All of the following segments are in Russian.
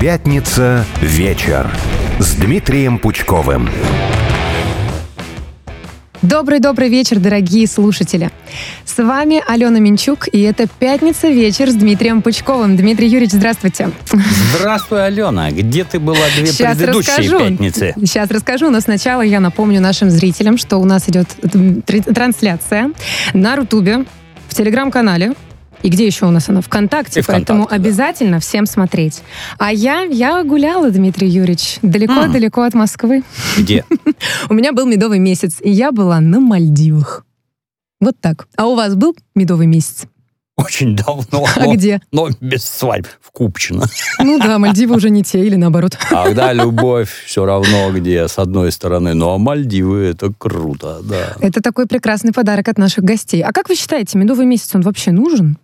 Пятница вечер с Дмитрием Пучковым. Добрый-добрый вечер, дорогие слушатели. С вами Алена Минчук, и это «Пятница вечер» с Дмитрием Пучковым. Дмитрий Юрьевич, здравствуйте. Здравствуй, Алена. Где ты была две Сейчас предыдущие расскажу. пятницы? Сейчас расскажу, но сначала я напомню нашим зрителям, что у нас идет трансляция на Рутубе, в Телеграм-канале. И где еще у нас она? ВКонтакте, И ВКонтакте, поэтому да. обязательно всем смотреть. А я, я гуляла, Дмитрий Юрьевич, далеко-далеко от Москвы. Где? У меня был медовый месяц, и я была на Мальдивах. Вот так. А у вас был медовый месяц? Очень давно. А но- где? Но без свадьб. В Купчино. Ну да, Мальдивы уже не те, или наоборот. Когда любовь все равно где, с одной стороны. Ну, а Мальдивы это круто, да. Это такой прекрасный подарок от наших гостей. А как вы считаете, медовый месяц, он вообще нужен?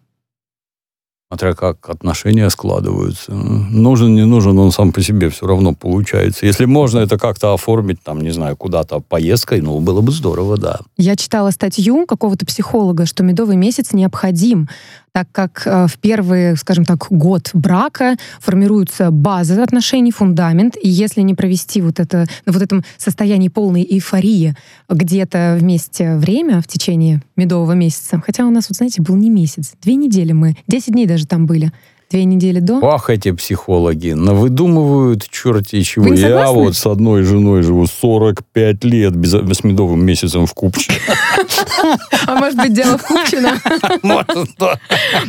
Смотря как отношения складываются. Нужен, не нужен, он сам по себе все равно получается. Если можно это как-то оформить, там, не знаю, куда-то поездкой, ну, было бы здорово, да. Я читала статью какого-то психолога, что медовый месяц необходим, так как э, в первый, скажем так, год брака формируется база отношений, фундамент, и если не провести вот это, на вот этом состоянии полной эйфории где-то вместе время в течение медового месяца, хотя у нас, вот знаете, был не месяц, две недели мы, 10 дней даже там были, две недели до. Ах, эти психологи, навыдумывают черти чего. Вы не Я вот с одной женой живу 45 лет без, с медовым месяцем в Купчино. А может быть, дело в Купчино? Может, да.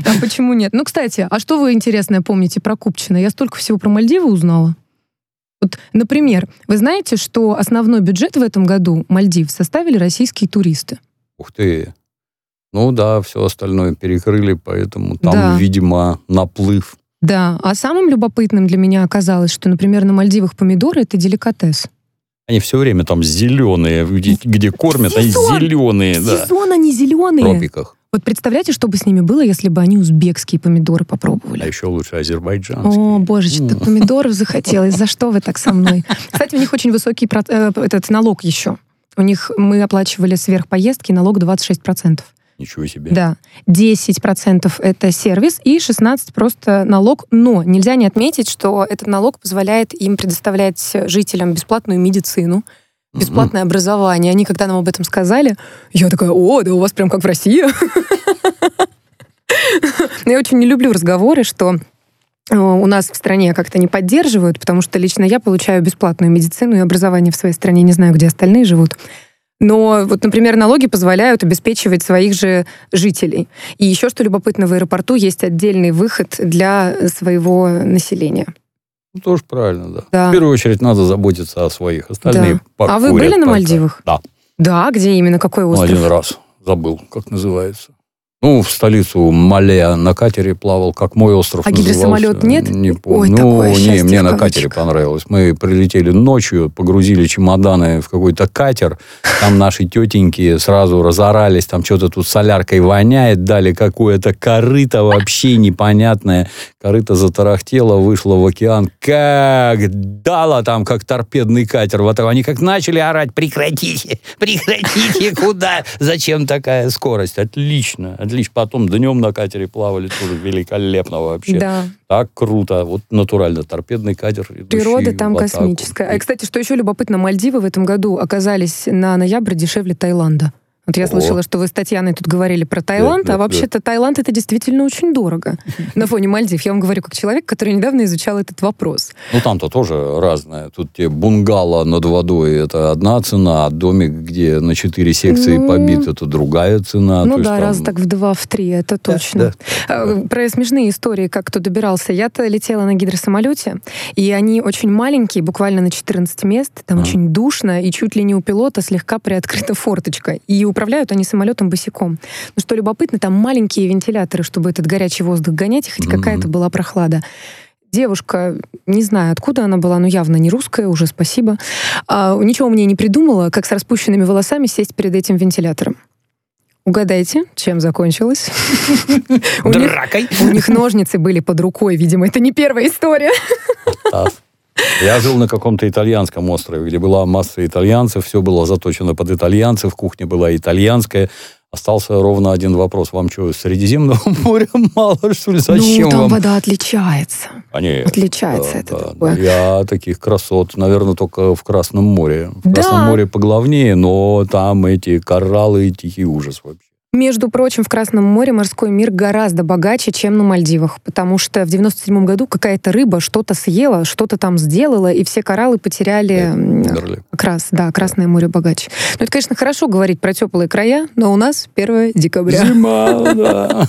А почему нет? Ну, кстати, а что вы интересное помните про Купчино? Я столько всего про Мальдивы узнала. Вот, например, вы знаете, что основной бюджет в этом году Мальдив составили российские туристы? Ух ты. Ну да, все остальное перекрыли, поэтому там, Да. видимо, наплыв. Да, а самым любопытным для меня оказалось, что, например, на Мальдивах помидоры — это деликатес. Они все время там зеленые, где, где кормят, они Сезон! зеленые, да. Сезон они В зеленые. тропиках. Вот представляете, что бы с ними было, если бы они узбекские помидоры А попробовали? еще лучше азербайджанские. О, божечки, так помидоров захотелось. За что вы так со мной? Кстати, у них очень высокий э, этот налог еще. У них мы оплачивали сверх поездки налог 26%. Ничего себе. Да. 10% это сервис и 16% просто налог. Но нельзя не отметить, что этот налог позволяет им предоставлять жителям бесплатную медицину, бесплатное образование. Они, когда нам об этом сказали, я такая, о, да у вас прям как в России. Я очень не люблю разговоры, что э, у нас в стране как-то не поддерживают, потому что лично я получаю бесплатную медицину и образование в своей стране, не знаю, где остальные живут. Но вот, например, налоги позволяют обеспечивать своих же жителей. И еще что любопытно, в аэропорту есть отдельный выход для своего населения. Ну, тоже правильно, да. Да. В первую очередь надо заботиться о своих. Остальные Да. А вы были на. Мальдивах? Да. Да, где именно, какой Ну, остров? один раз. Забыл, как называется. Ну, в столицу Мале на катере плавал, как мой остров А назывался. гидросамолет нет? Не Ой, помню. такое ну, счастье не, мне на катере понравилось. Мы прилетели ночью, погрузили чемоданы в какой-то катер. Там наши тетеньки сразу разорались, там что-то тут соляркой воняет, дали какое-то корыто вообще непонятное. Корыто затарахтело, вышло в океан. Как дало там, как торпедный катер. Вот они как начали орать, прекратите, прекратите, куда? Зачем такая скорость? Отлично, отлично. Потом днем на катере плавали тоже великолепно вообще. Да, Так круто. Вот натурально торпедный катер. природа там космическая. А, кстати, что еще любопытно, Мальдивы в этом году оказались на ноябрь дешевле Таиланда. Вот я О. слышала, что вы с Татьяной тут говорили про Таиланд, да, а да. вообще-то Таиланд это действительно очень дорого. На фоне Мальдив. Я вам говорю как человек, который недавно изучал этот вопрос. Ну, там-то тоже разное. Тут те бунгало над водой, это одна цена, а домик, где на четыре секции Ну, побит, это другая цена. ну да, там- раз так в два, в три, это точно. А, Про смешные истории, как кто добирался. Я-то летела на гидросамолете, и они очень маленькие, буквально на 14 мест. Там Ага. очень душно, и чуть ли не у пилота слегка приоткрыта форточка. И управляют они самолетом босиком. Но что любопытно, там маленькие вентиляторы, чтобы этот горячий воздух гонять, и хоть Мгм. какая-то была прохлада. Девушка, не знаю, откуда она была, но явно не русская, уже спасибо. а, ничего мне не придумала, как с распущенными волосами сесть перед этим вентилятором. Угадайте, чем закончилось? Дракой. У них ножницы были под рукой, видимо, это не первая история. Я жил на каком-то итальянском острове, где была масса итальянцев, все было заточено под итальянцев, кухня была итальянская, Остался ровно один вопрос. Вам что, Средиземного моря мало, что ли? Зачем ну, там вам? вода отличается. Они, Отличается да, это да, такое. Я таких красот, наверное, только в Красном море. В Да. Красном море поглавнее, но там эти кораллы, тихий ужас вообще. Между прочим, в Красном море морской мир гораздо богаче, чем на Мальдивах, потому что в 97 году какая-то рыба что-то съела, что-то там сделала, и все кораллы потеряли окрас. Да, Красное море богаче. Ну, это, конечно, хорошо говорить про теплые края, но у нас 1 декабря. Зима, да.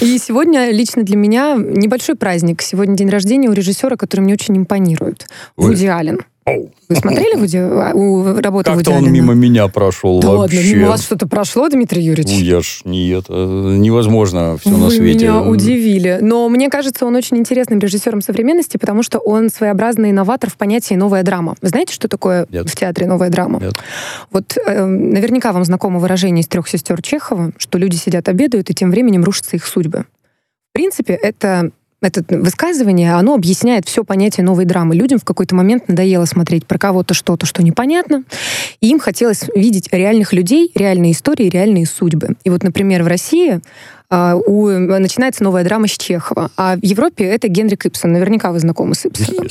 И сегодня лично для меня небольшой праздник. Сегодня день рождения у режиссера, который мне очень импонирует. Вуди Аллен. Вы смотрели а, у, работу Вуди Как-то он мимо меня прошел Да вообще. ладно, мимо вас что-то прошло, Дмитрий Юрьевич? Ну, я ж не это. Невозможно все на Вы свете. меня удивили. Но мне кажется, он очень интересным режиссером современности, потому что он своеобразный инноватор в понятии «новая драма». Вы знаете, что такое Нет. в театре «новая драма»? Нет. Вот э, наверняка вам знакомо выражение из трех сестер Чехова, что люди сидят, обедают, и тем временем рушатся их судьбы. В принципе, это это высказывание, оно объясняет все понятие новой драмы. Людям в какой-то момент надоело смотреть про кого-то что-то, что непонятно, и им хотелось видеть реальных людей, реальные истории, реальные судьбы. И вот, например, в России а, у, начинается новая драма с Чехова, а в Европе это Генрик Ипсон. Наверняка вы знакомы с Ипсоном.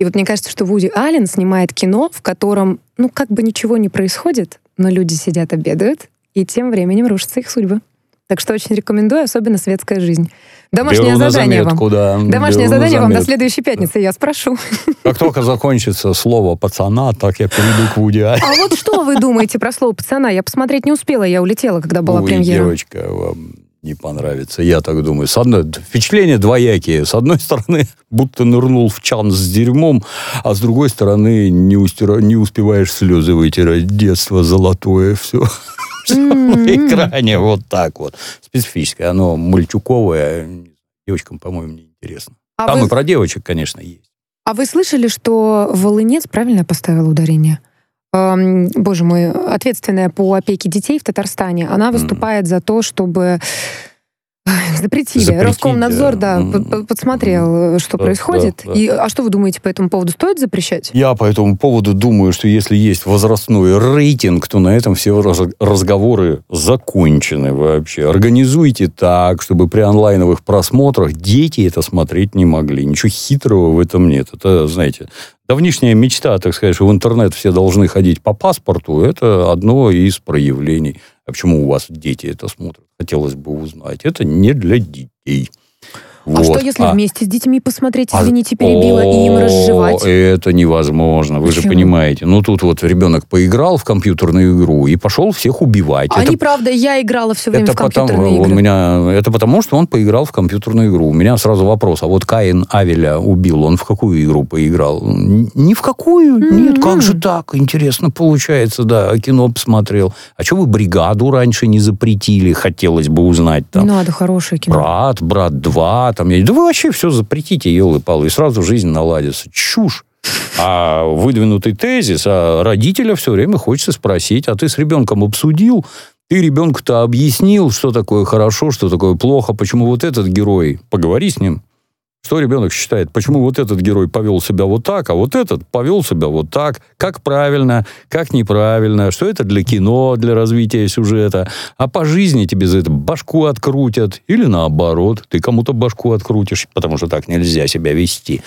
И вот мне кажется, что Вуди Аллен снимает кино, в котором, ну, как бы ничего не происходит, но люди сидят, обедают, и тем временем рушатся их судьбы. Так что очень рекомендую, особенно светская жизнь. Домашнее Беру задание вам. заметку, да. Домашнее Беру задание вам до следующей пятницы, я спрошу. Как только закончится слово пацана, так я перейду к Вуди. А вот что вы думаете про слово пацана? Я посмотреть не успела, я улетела, когда была Ой, премьера. девочка, вам не понравится. Я так думаю. С одной, впечатления двоякие. С одной стороны, будто нырнул в чан с дерьмом, а с другой стороны, не, устира- не успеваешь слезы вытирать. Детство золотое все. на экране вот так вот. Специфическое. Оно мальчуковое. Девочкам, по-моему, не интересно. А Там вы- и про девочек, конечно, есть. А вы слышали, что Волынец правильно я поставила ударение? Эм, боже мой, ответственная по опеке детей в Татарстане, она выступает за то, чтобы запретили. Запретить, Роскомнадзор, да, да. подсмотрел, э, что Да, происходит. да, да. И, а что вы думаете по этому поводу? Стоит запрещать? Я по этому поводу думаю, что если есть возрастной рейтинг, то на этом все раз- разговоры закончены вообще. Организуйте так, чтобы при онлайновых просмотрах дети это смотреть не могли. Ничего хитрого в этом нет. Это, знаете, давнишняя мечта, так сказать, что в интернет все должны ходить по паспорту, это одно из проявлений. А почему у вас дети это смотрят? Хотелось бы узнать. Это не для детей. А Вот. что, если А- вместе с детьми посмотреть, а- извините, перебила, и им разжевать? Это невозможно, вы же понимаете. Ну, тут вот ребенок поиграл в компьютерную игру и пошел всех убивать. А это, неправда, я играла все время это в компьютерные потому, у игры. меня, это потому, что он поиграл в компьютерную игру. У меня сразу вопрос, а вот Каин Авеля убил, он в какую игру поиграл? Ни в какую. Нет, М-м. как же так? Интересно получается, да. Кино посмотрел. А что вы бригаду раньше не запретили? Хотелось бы узнать там. Не надо, хорошее кино. Брат, брат 2, там, я- да вы вообще все запретите, елы-палы, и сразу жизнь наладится. Чушь. А выдвинутый тезис, а родителя все время хочется спросить, а ты с ребенком обсудил? Ты ребенку-то объяснил, что такое хорошо, что такое плохо, почему вот этот герой, поговори с ним. Что ребенок считает? Почему вот этот герой повел себя вот так, а вот этот повел себя вот так? Как правильно, как неправильно? Что это для кино, для развития сюжета? А по жизни тебе за это башку открутят. Или наоборот, ты кому-то башку открутишь, потому что так нельзя себя вести.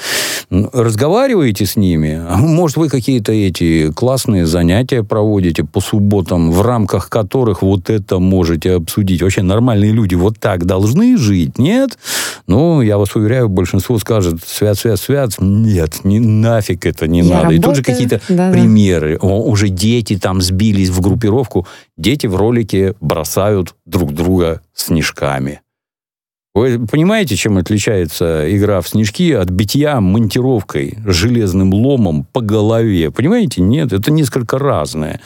Разговариваете с ними. Может, вы какие-то эти классные занятия проводите по субботам, в рамках которых вот это можете обсудить. Вообще нормальные люди вот так должны жить, нет? Ну, я вас уверяю, большинство скажет, свят, свят, свят. Нет, не, нафиг это не Я надо. И тут же работаю. какие-то Да-да. примеры. О, уже дети там сбились в группировку. Дети в ролике бросают друг друга снежками. Вы понимаете, чем отличается игра в снежки от битья монтировкой, железным ломом по голове? Понимаете? Нет, это несколько разное.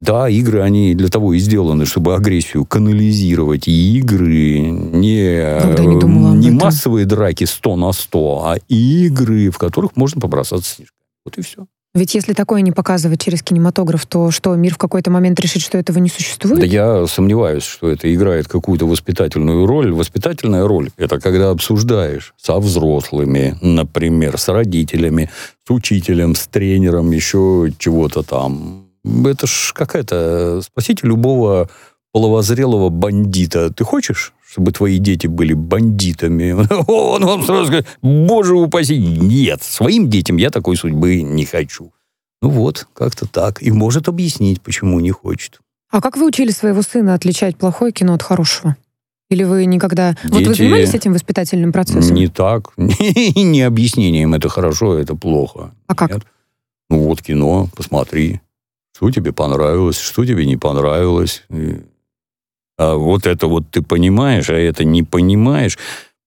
Да, игры, они для того и сделаны, чтобы агрессию канализировать. И игры не, не массовые драки 100 на 100, а игры, в которых можно побросаться снежками. Вот и все. Ведь если такое не показывать через кинематограф, то что, мир в какой-то момент решит, что этого не существует? Да я сомневаюсь, что это играет какую-то воспитательную роль. Воспитательная роль – это когда обсуждаешь со взрослыми, например, с родителями, с учителем, с тренером, еще чего-то там. Это ж какая-то... Спросите любого половозрелого бандита. Ты хочешь, чтобы твои дети были бандитами? Он вам сразу говорит, боже упаси, нет, своим детям я такой судьбы не хочу. Ну вот, как-то так. И может объяснить, почему не хочет. А как вы учили своего сына отличать плохое кино от хорошего? Или вы никогда... Дети... Вот вы занимались этим воспитательным процессом? Не так. не объяснением это хорошо, это плохо. А как? Нет. Ну вот кино, посмотри. Что тебе понравилось, что тебе не понравилось. А вот это вот ты понимаешь, а это не понимаешь.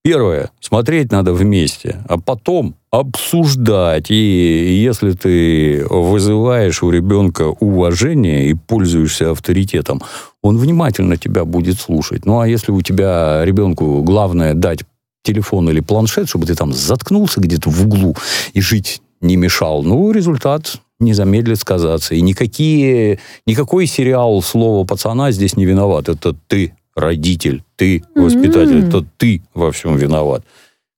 Первое, смотреть надо вместе, а потом обсуждать. И если ты вызываешь у ребенка уважение и пользуешься авторитетом, он внимательно тебя будет слушать. Ну а если у тебя ребенку главное дать телефон или планшет, чтобы ты там заткнулся где-то в углу и жить не мешал, ну, результат не замедлит сказаться. И никакие, никакой сериал «Слово пацана» здесь не виноват. Это ты родитель, ты воспитатель, mm-hmm. то ты во всем виноват.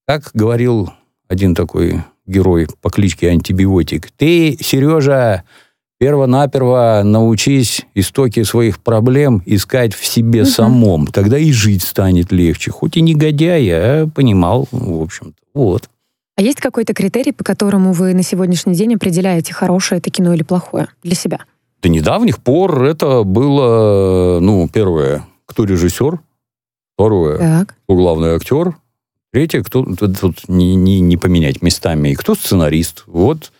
Как говорил один такой герой по кличке Антибиотик, ты, Сережа, перво-наперво научись истоки своих проблем искать в себе угу. самом. Тогда и жить станет легче. Хоть и негодяй, а понимал, в общем-то. Вот. А есть какой-то критерий, по которому вы на сегодняшний день определяете, хорошее это кино или плохое для себя? До недавних пор это было, ну, первое, кто режиссер, второе, так. кто главный актер, третье, кто тут, не, не, не поменять местами, и кто сценарист. Вот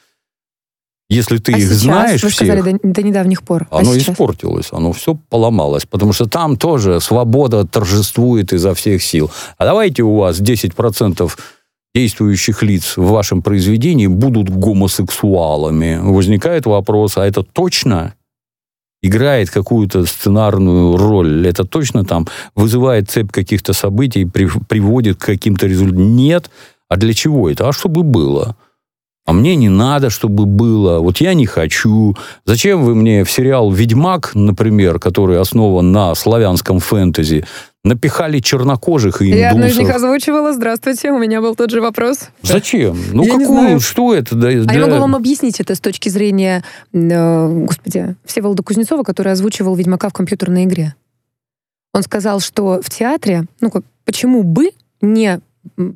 если ты а их сейчас, знаешь вы всех, сказали до, до недавних пор. А оно а испортилось, оно все поломалось, потому что там тоже свобода торжествует изо всех сил. А давайте у вас 10% действующих лиц в вашем произведении будут гомосексуалами. Возникает вопрос, а это точно? играет какую-то сценарную роль. Это точно там вызывает цепь каких-то событий, при, приводит к каким-то результатам. Нет. А для чего это? А чтобы было. А мне не надо, чтобы было. Вот я не хочу. Зачем вы мне в сериал «Ведьмак», например, который основан на славянском фэнтези, напихали чернокожих и индусов. Я одну из них озвучивала. Здравствуйте, у меня был тот же вопрос. Зачем? Ну, я какую, что это? А я могу вам объяснить это с точки зрения, э, господи, Всеволода Кузнецова, который озвучивал «Ведьмака» в компьютерной игре. Он сказал, что в театре, ну, как, почему бы не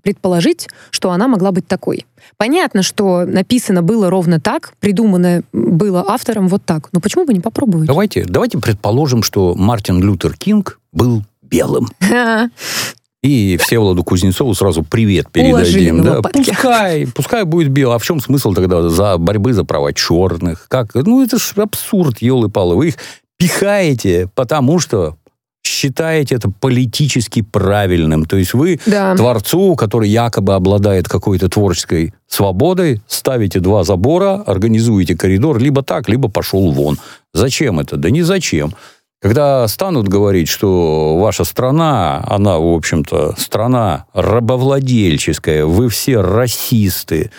предположить, что она могла быть такой. Понятно, что написано было ровно так, придумано было автором вот так. Но почему бы не попробовать? Давайте, давайте предположим, что Мартин Лютер Кинг был белым. И Всеволоду Кузнецову сразу привет передадим. Да? Пускай, пускай будет белый. А в чем смысл тогда за борьбы за права черных? Как? Ну, это ж абсурд, елы-палы. Вы их пихаете, потому что считаете это политически правильным. То есть вы да. творцу, который якобы обладает какой-то творческой свободой, ставите два забора, организуете коридор, либо так, либо пошел вон. Зачем это? Да не зачем. Когда станут говорить, что ваша страна, она, в общем-то, страна рабовладельческая, вы все расисты,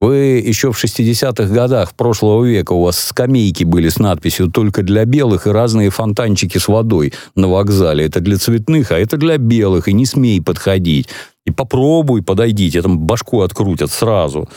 вы еще в 60-х годах прошлого века у вас скамейки были с надписью «Только для белых» и разные фонтанчики с водой на вокзале. Это для цветных, а это для белых, и не смей подходить. И попробуй, подойдите, там башку открутят сразу.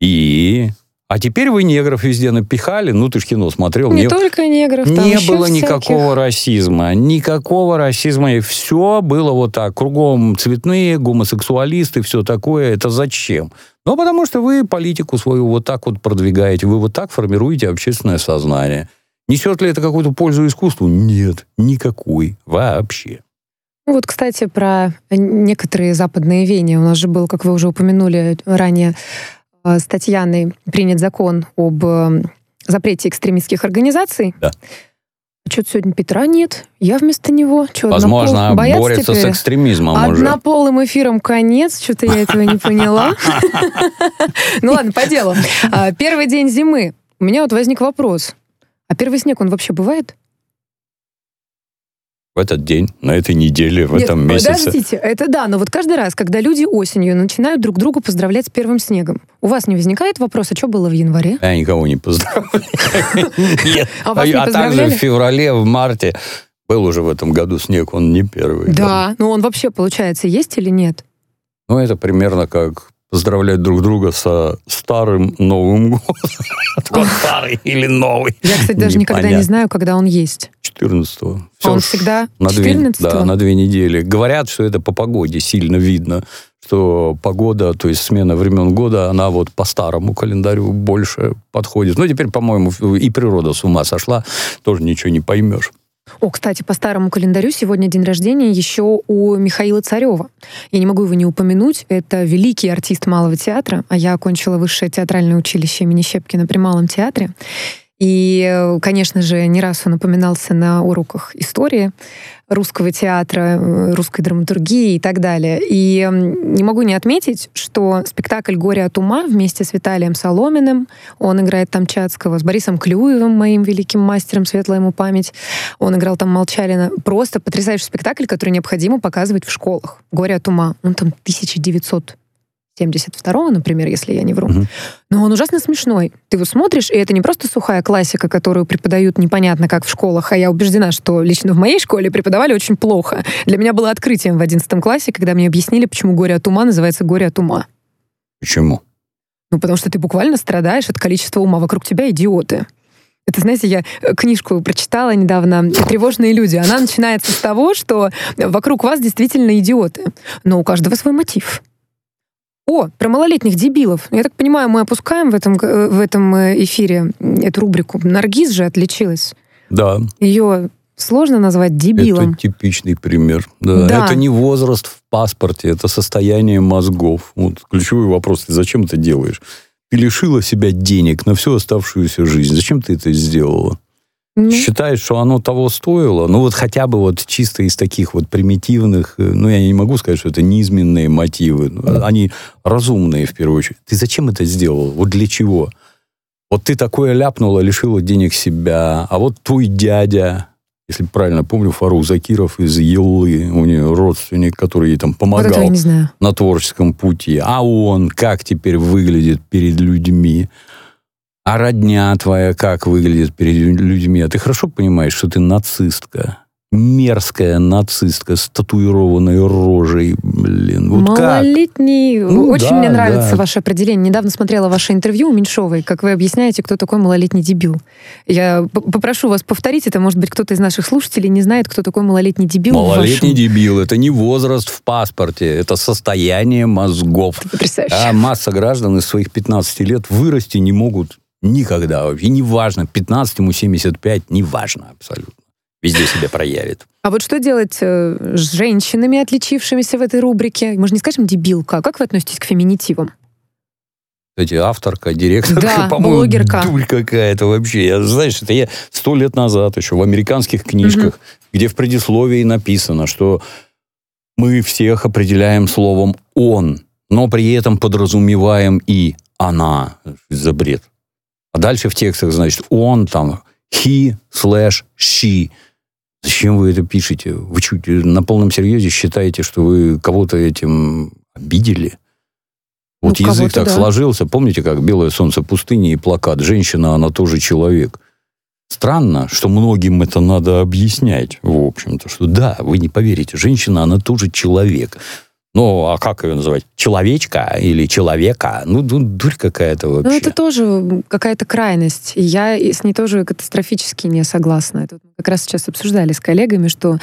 И а теперь вы негров везде напихали, ну ты ж кино смотрел. Не, не только негров, там Не было всяких. никакого расизма, никакого расизма, и все было вот так, кругом цветные, гомосексуалисты, все такое, это зачем? Ну, потому что вы политику свою вот так вот продвигаете, вы вот так формируете общественное сознание. Несет ли это какую-то пользу искусству? Нет, никакой вообще. Ну вот, кстати, про некоторые западные веяния. У нас же был, как вы уже упомянули ранее, с Татьяной принят закон об э, запрете экстремистских организаций. Да. Что-то сегодня Петра нет. Я вместо него. Что, Возможно, борется теперь? с экстремизмом Однополым уже. эфиром конец. Что-то я этого не поняла. Ну ладно, по делу. А, первый день зимы. У меня вот возник вопрос. А первый снег, он вообще бывает? Этот день, на этой неделе, в Нет, этом месяце. Подождите, это да, но вот каждый раз, когда люди осенью начинают друг друга поздравлять с первым снегом, у вас не возникает вопроса, что было в январе? Я никого не поздравляю. Нет. А, а также в феврале, в марте был уже в этом году снег, он не первый. Да, но он вообще, получается, есть или нет? Ну, это примерно как поздравлять друг друга со старым Новым годом. Старый или новый. Я, кстати, даже никогда не знаю, когда он есть. 14-го. А он всегда на 14 Да, на две недели. Говорят, что это по погоде сильно видно, что погода, то есть смена времен года, она вот по старому календарю больше подходит. Ну, теперь, по-моему, и природа с ума сошла, тоже ничего не поймешь. О, кстати, по старому календарю сегодня день рождения еще у Михаила Царева. Я не могу его не упомянуть. Это великий артист малого театра, а я окончила высшее театральное училище имени Щепкина при Малом театре. И, конечно же, не раз он упоминался на уроках истории русского театра, э, русской драматургии и так далее. И не могу не отметить, что спектакль «Горе от ума» вместе с Виталием Соломиным, он играет там Чацкого, с Борисом Клюевым, моим великим мастером, светлая ему память, он играл там Молчалина. Просто потрясающий спектакль, который необходимо показывать в школах. «Горе от ума». Он там 1900 72-го, например, если я не вру. Угу. Но он ужасно смешной. Ты его смотришь, и это не просто сухая классика, которую преподают непонятно как в школах, а я убеждена, что лично в моей школе преподавали очень плохо. Для меня было открытием в 11 классе, когда мне объяснили, почему «Горе от ума» называется «Горе от ума». Почему? Ну, потому что ты буквально страдаешь от количества ума. Вокруг тебя идиоты. Это, знаете, я э, книжку прочитала недавно «Тревожные люди». Она начинается с того, что вокруг вас действительно идиоты, но у каждого свой мотив. О, про малолетних дебилов. Я так понимаю, мы опускаем в этом, э, в этом э, эфире эту рубрику. Наргиз же отличилась. Да. Ее сложно назвать дебилом. Это типичный пример. Да. да. Это не возраст в паспорте, это состояние мозгов. Вот ключевой вопрос, ты зачем это делаешь? Ты лишила себя денег на всю оставшуюся жизнь. Зачем ты это сделала? Ну. Считаешь, что оно того стоило? Ну, вот хотя бы вот чисто из таких вот примитивных, э, ну, я не могу сказать, что это низменные мотивы. Ну, они разумные, в первую очередь. Ты зачем это сделал? Вот для чего? Вот ты такое ляпнула, лишила денег себя, а вот твой дядя, если правильно помню, Фарух Закиров из Еллы, у нее родственник, который ей там помогал вот на творческом пути. А он как теперь выглядит перед людьми? А родня твоя как выглядит перед людьми? А ты хорошо понимаешь, что ты нацистка? мерзкая нацистка с татуированной рожей, блин. Вот Малолетний. Как? Ну, Очень да, мне нравится да. ваше определение. Недавно смотрела ваше интервью у Меньшовой, как вы объясняете, кто такой малолетний дебил. Я попрошу вас повторить это. Может быть, кто-то из наших слушателей не знает, кто такой малолетний дебил. Малолетний дебил — это не возраст в паспорте, это состояние мозгов. Это потрясающе. А масса граждан из своих 15 лет вырасти не могут Никогда вообще. Неважно, 15 ему 75, неважно абсолютно. Везде себя проявит. А вот что делать э, с женщинами, отличившимися в этой рубрике? Мы же не скажем дебилка. Как вы относитесь к феминитивам? Кстати, авторка, директорка, да, по-моему, блогерка. дурь какая-то вообще. Я, знаешь, это я сто лет назад еще в американских книжках, угу. где в предисловии написано, что мы всех определяем словом «он», но при этом подразумеваем и «она». За бред. А дальше в текстах, значит, он там, he slash she. Зачем вы это пишете? Вы чуть на полном серьезе считаете, что вы кого-то этим обидели? Вот ну, язык так да. сложился. Помните, как «Белое солнце пустыни» и плакат «Женщина, она тоже человек». Странно, что многим это надо объяснять, в общем-то, что да, вы не поверите, женщина, она тоже человек. Ну, а как ее называть? Человечка или человека? Ну, ну дурь какая-то вообще. Ну, это тоже какая-то крайность. И я с ней тоже катастрофически не согласна. Это мы как раз сейчас обсуждали с коллегами, что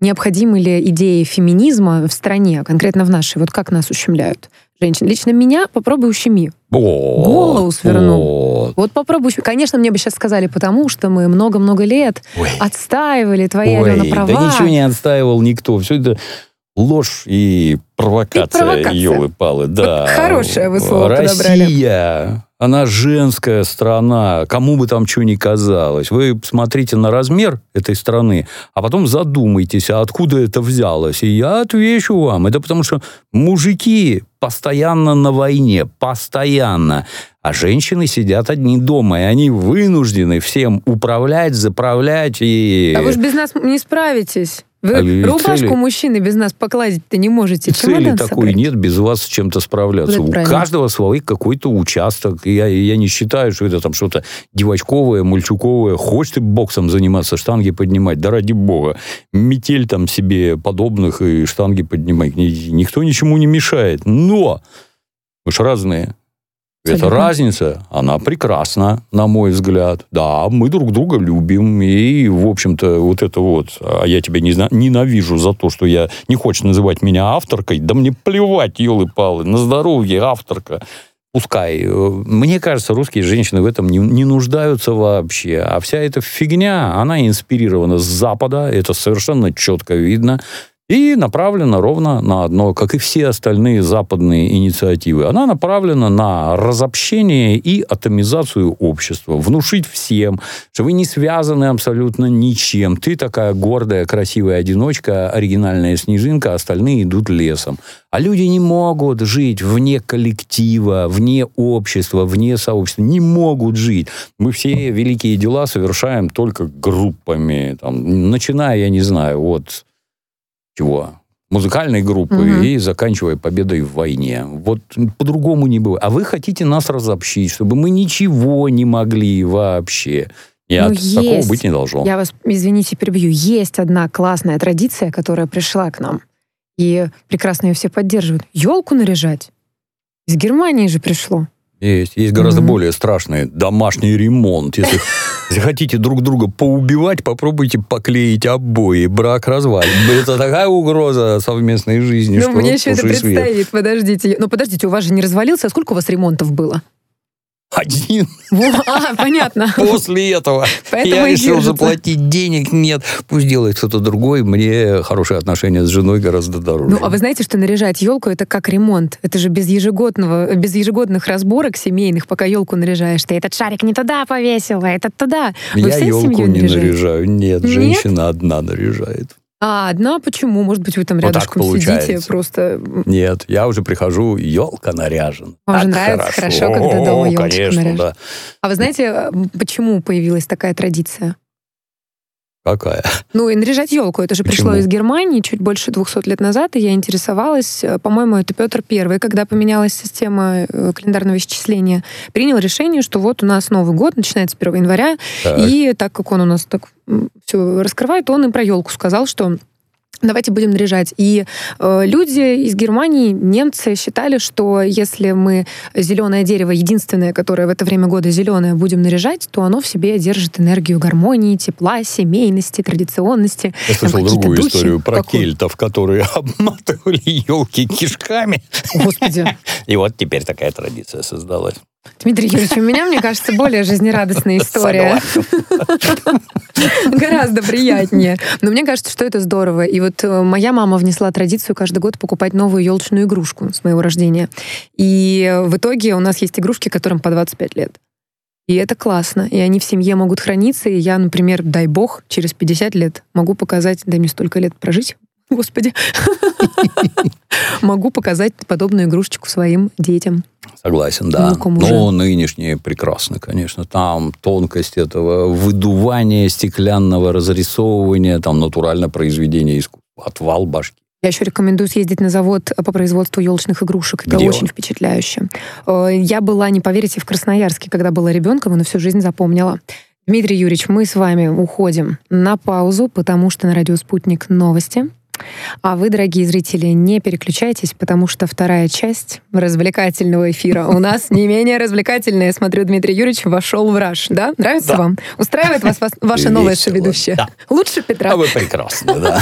необходимы ли идеи феминизма в стране, конкретно в нашей, вот как нас ущемляют женщин. Лично меня попробуй ущеми. Голову сверну. Вот. вот попробуй. Конечно, мне бы сейчас сказали, потому что мы много-много лет Ой. отстаивали твои, Ой, Алена, права. Да ничего не отстаивал никто. Все это ложь и провокация, елы-палы. Да. Хорошее вы слово Россия, подобрали. она женская страна, кому бы там что ни казалось. Вы смотрите на размер этой страны, а потом задумайтесь, а откуда это взялось. И я отвечу вам. Это потому что мужики постоянно на войне, постоянно. А женщины сидят одни дома, и они вынуждены всем управлять, заправлять и... А вы же без нас не справитесь. Вы а рубашку цели... мужчины без нас покладить-то не можете. Цели такой собрать? нет без вас с чем-то справляться. Вот У правильно. каждого свой какой-то участок. Я, я не считаю, что это там что-то девочковое, мальчуковое. Хочешь ты боксом заниматься, штанги поднимать, да ради бога. Метель там себе подобных и штанги поднимать. Никто ничему не мешает. Но Мы же разные. Эта Абсолютно. разница, она прекрасна, на мой взгляд. Да, мы друг друга любим, и, в общем-то, вот это вот, а я тебя не зна- ненавижу за то, что я не хочешь называть меня авторкой, да мне плевать, елы-палы, на здоровье, авторка. Пускай. Э, Мне кажется, русские женщины в этом не, не нуждаются вообще. А вся эта фигня, она инспирирована с Запада, это совершенно четко видно. И направлена ровно на одно, как и все остальные западные инициативы. Она направлена на разобщение и атомизацию общества. Внушить всем, что вы не связаны абсолютно ничем. Ты такая гордая, красивая одиночка, оригинальная снежинка, а остальные идут лесом. А люди не могут жить вне коллектива, вне общества, вне сообщества. Не могут жить. Мы все великие дела совершаем только группами. Там, начиная, я не знаю, от чего? Музыкальной группы Мгм. и заканчивая победой в войне. Вот по-другому не бывает. А вы хотите нас разобщить, чтобы мы ничего не могли вообще. Нет, Ну, такого есть. быть не должно. Я вас, извините, перебью. Есть одна классная традиция, которая пришла к нам. И прекрасно ее все поддерживают. Елку наряжать. Из Германии же пришло. Есть. Есть гораздо Мгм. более страшный домашний ремонт. Если, хотите друг друга поубивать, попробуйте поклеить обои. Брак развалит. Это такая угроза совместной жизни, что ну, мне еще это свет. предстоит. Подождите. Ну, подождите, у вас же не развалился. А сколько у вас ремонтов было? Один А, понятно. после этого. Поэтому я решил держится. заплатить денег. Нет, пусть делает кто-то другой. Мне хорошие отношения с женой гораздо дороже. Ну, а вы знаете, что наряжать елку это как ремонт. Это же без ежегодного, без ежегодных разборок семейных, пока елку наряжаешь. Ты этот шарик не туда повесила, этот туда. Вы я елку не наряжаю. Нет, Нет? женщина одна наряжает. А, одна почему? Может быть, вы там Вот рядышком сидите, получается. просто... Нет, я уже прихожу, елка наряжен. Вам же нравится хорошо, когда О, дома ёлочку Конечно, наряжен. да. А вы знаете, почему появилась такая традиция? Какая? Ну, и наряжать елку. Это же пришло Почему? из Германии чуть больше 200 лет назад, и я интересовалась. Э, По-моему, это Петр Первый, когда поменялась система э, календарного исчисления, принял решение, что вот у нас Новый год начинается 1 января, Так. и так как он у нас так все раскрывает, он и про елку сказал, что Давайте будем наряжать. И э, люди из Германии, немцы считали, что если мы зеленое дерево, единственное, которое в это время года зеленое, будем наряжать, то оно в себе держит энергию гармонии, тепла, семейности, традиционности. Я слышал другую духи. историю про Какую? кельтов, которые обматывали елки кишками. Господи. И вот теперь такая традиция создалась. Дмитрий Юрьевич, у меня, мне кажется, более жизнерадостная история. Гораздо приятнее. Но мне кажется, что это здорово. И вот э, моя мама внесла традицию каждый год покупать новую елочную игрушку с моего рождения. И в итоге у нас есть игрушки, которым по 25 лет. И это классно. И они в семье могут храниться. И я, например, дай бог, через 50 лет могу показать, дай мне столько лет прожить, господи, могу показать подобную игрушечку своим детям. Согласен, да. Внукам Но уже. нынешние прекрасны, конечно. Там тонкость этого выдувания стеклянного, разрисовывания, там натурально произведение искусства. Отвал башки. Я еще рекомендую съездить на завод по производству елочных игрушек. Это Где очень он? впечатляюще. Э, Я была, не поверите, в Красноярске, когда была ребенком, и на всю жизнь запомнила. Дмитрий Юрьевич, мы с вами уходим на паузу, потому что на радио «Спутник» новости. А вы, дорогие зрители, не переключайтесь, потому что вторая часть развлекательного эфира у нас не менее развлекательная. Я смотрю, Дмитрий Юрьевич вошел в раж, да? Нравится Да. вам? Устраивает вас, вас ваша новая соведущая? да. Лучше Петра. А вы прекрасны, да.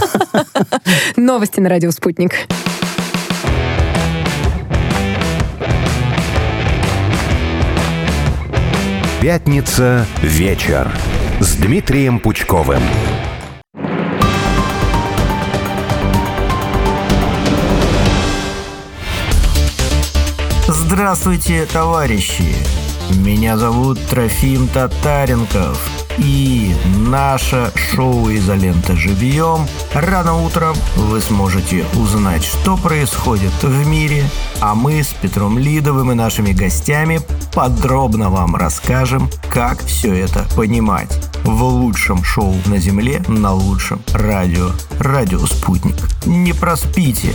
Новости на радио «Спутник». Пятница вечер с Дмитрием Пучковым. Здравствуйте, товарищи! Меня зовут Трофим Татаренков. И наше шоу «Изолента живьем» рано утром вы сможете узнать, что происходит в мире, а мы с Петром Лидовым и нашими гостями подробно вам расскажем, как все это понимать. В лучшем шоу на Земле на лучшем радио. Радио «Спутник». Не проспите.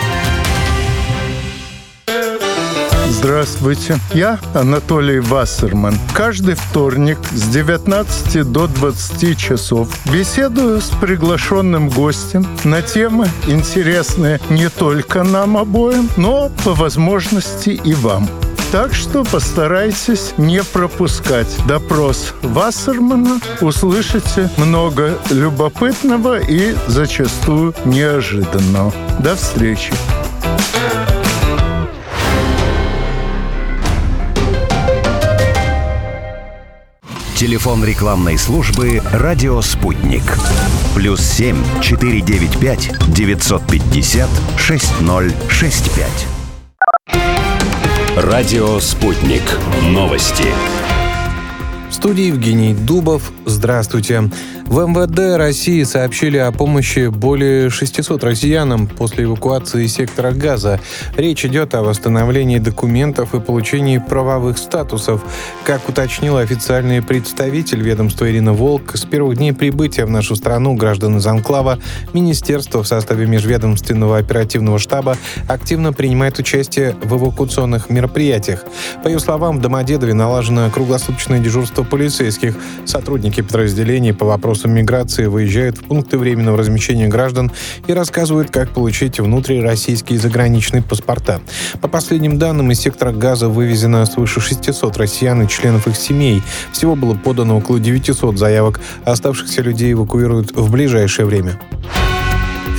Здравствуйте, я Анатолий Вассерман. Каждый вторник с 19 до 20 часов беседую с приглашенным гостем на темы, интересные не только нам обоим, но по возможности и вам. Так что постарайтесь не пропускать допрос Вассермана. Услышите много любопытного и зачастую неожиданного. До встречи. Телефон рекламной службы «Радио Спутник». Плюс семь четыре девять пять девятьсот пятьдесят шесть ноль шесть пять. Радио «Спутник». Новости. В студии Евгений Дубов. Здравствуйте. В МВД России сообщили о помощи более 600 россиянам после эвакуации сектора газа. Речь идет о восстановлении документов и получении правовых статусов. Как уточнил официальный представитель ведомства Ирина Волк, с первых дней прибытия в нашу страну граждан из Анклава Министерство в составе межведомственного оперативного штаба активно принимает участие в эвакуационных мероприятиях. По ее словам, в Домодедове налажено круглосуточное дежурство полицейских. Сотрудники подразделений по вопросам вопросам миграции выезжают в пункты временного размещения граждан и рассказывают, как получить внутрироссийские и заграничные паспорта. По последним данным, из сектора газа вывезено свыше 600 россиян и членов их семей. Всего было подано около 900 заявок, а оставшихся людей эвакуируют в ближайшее время.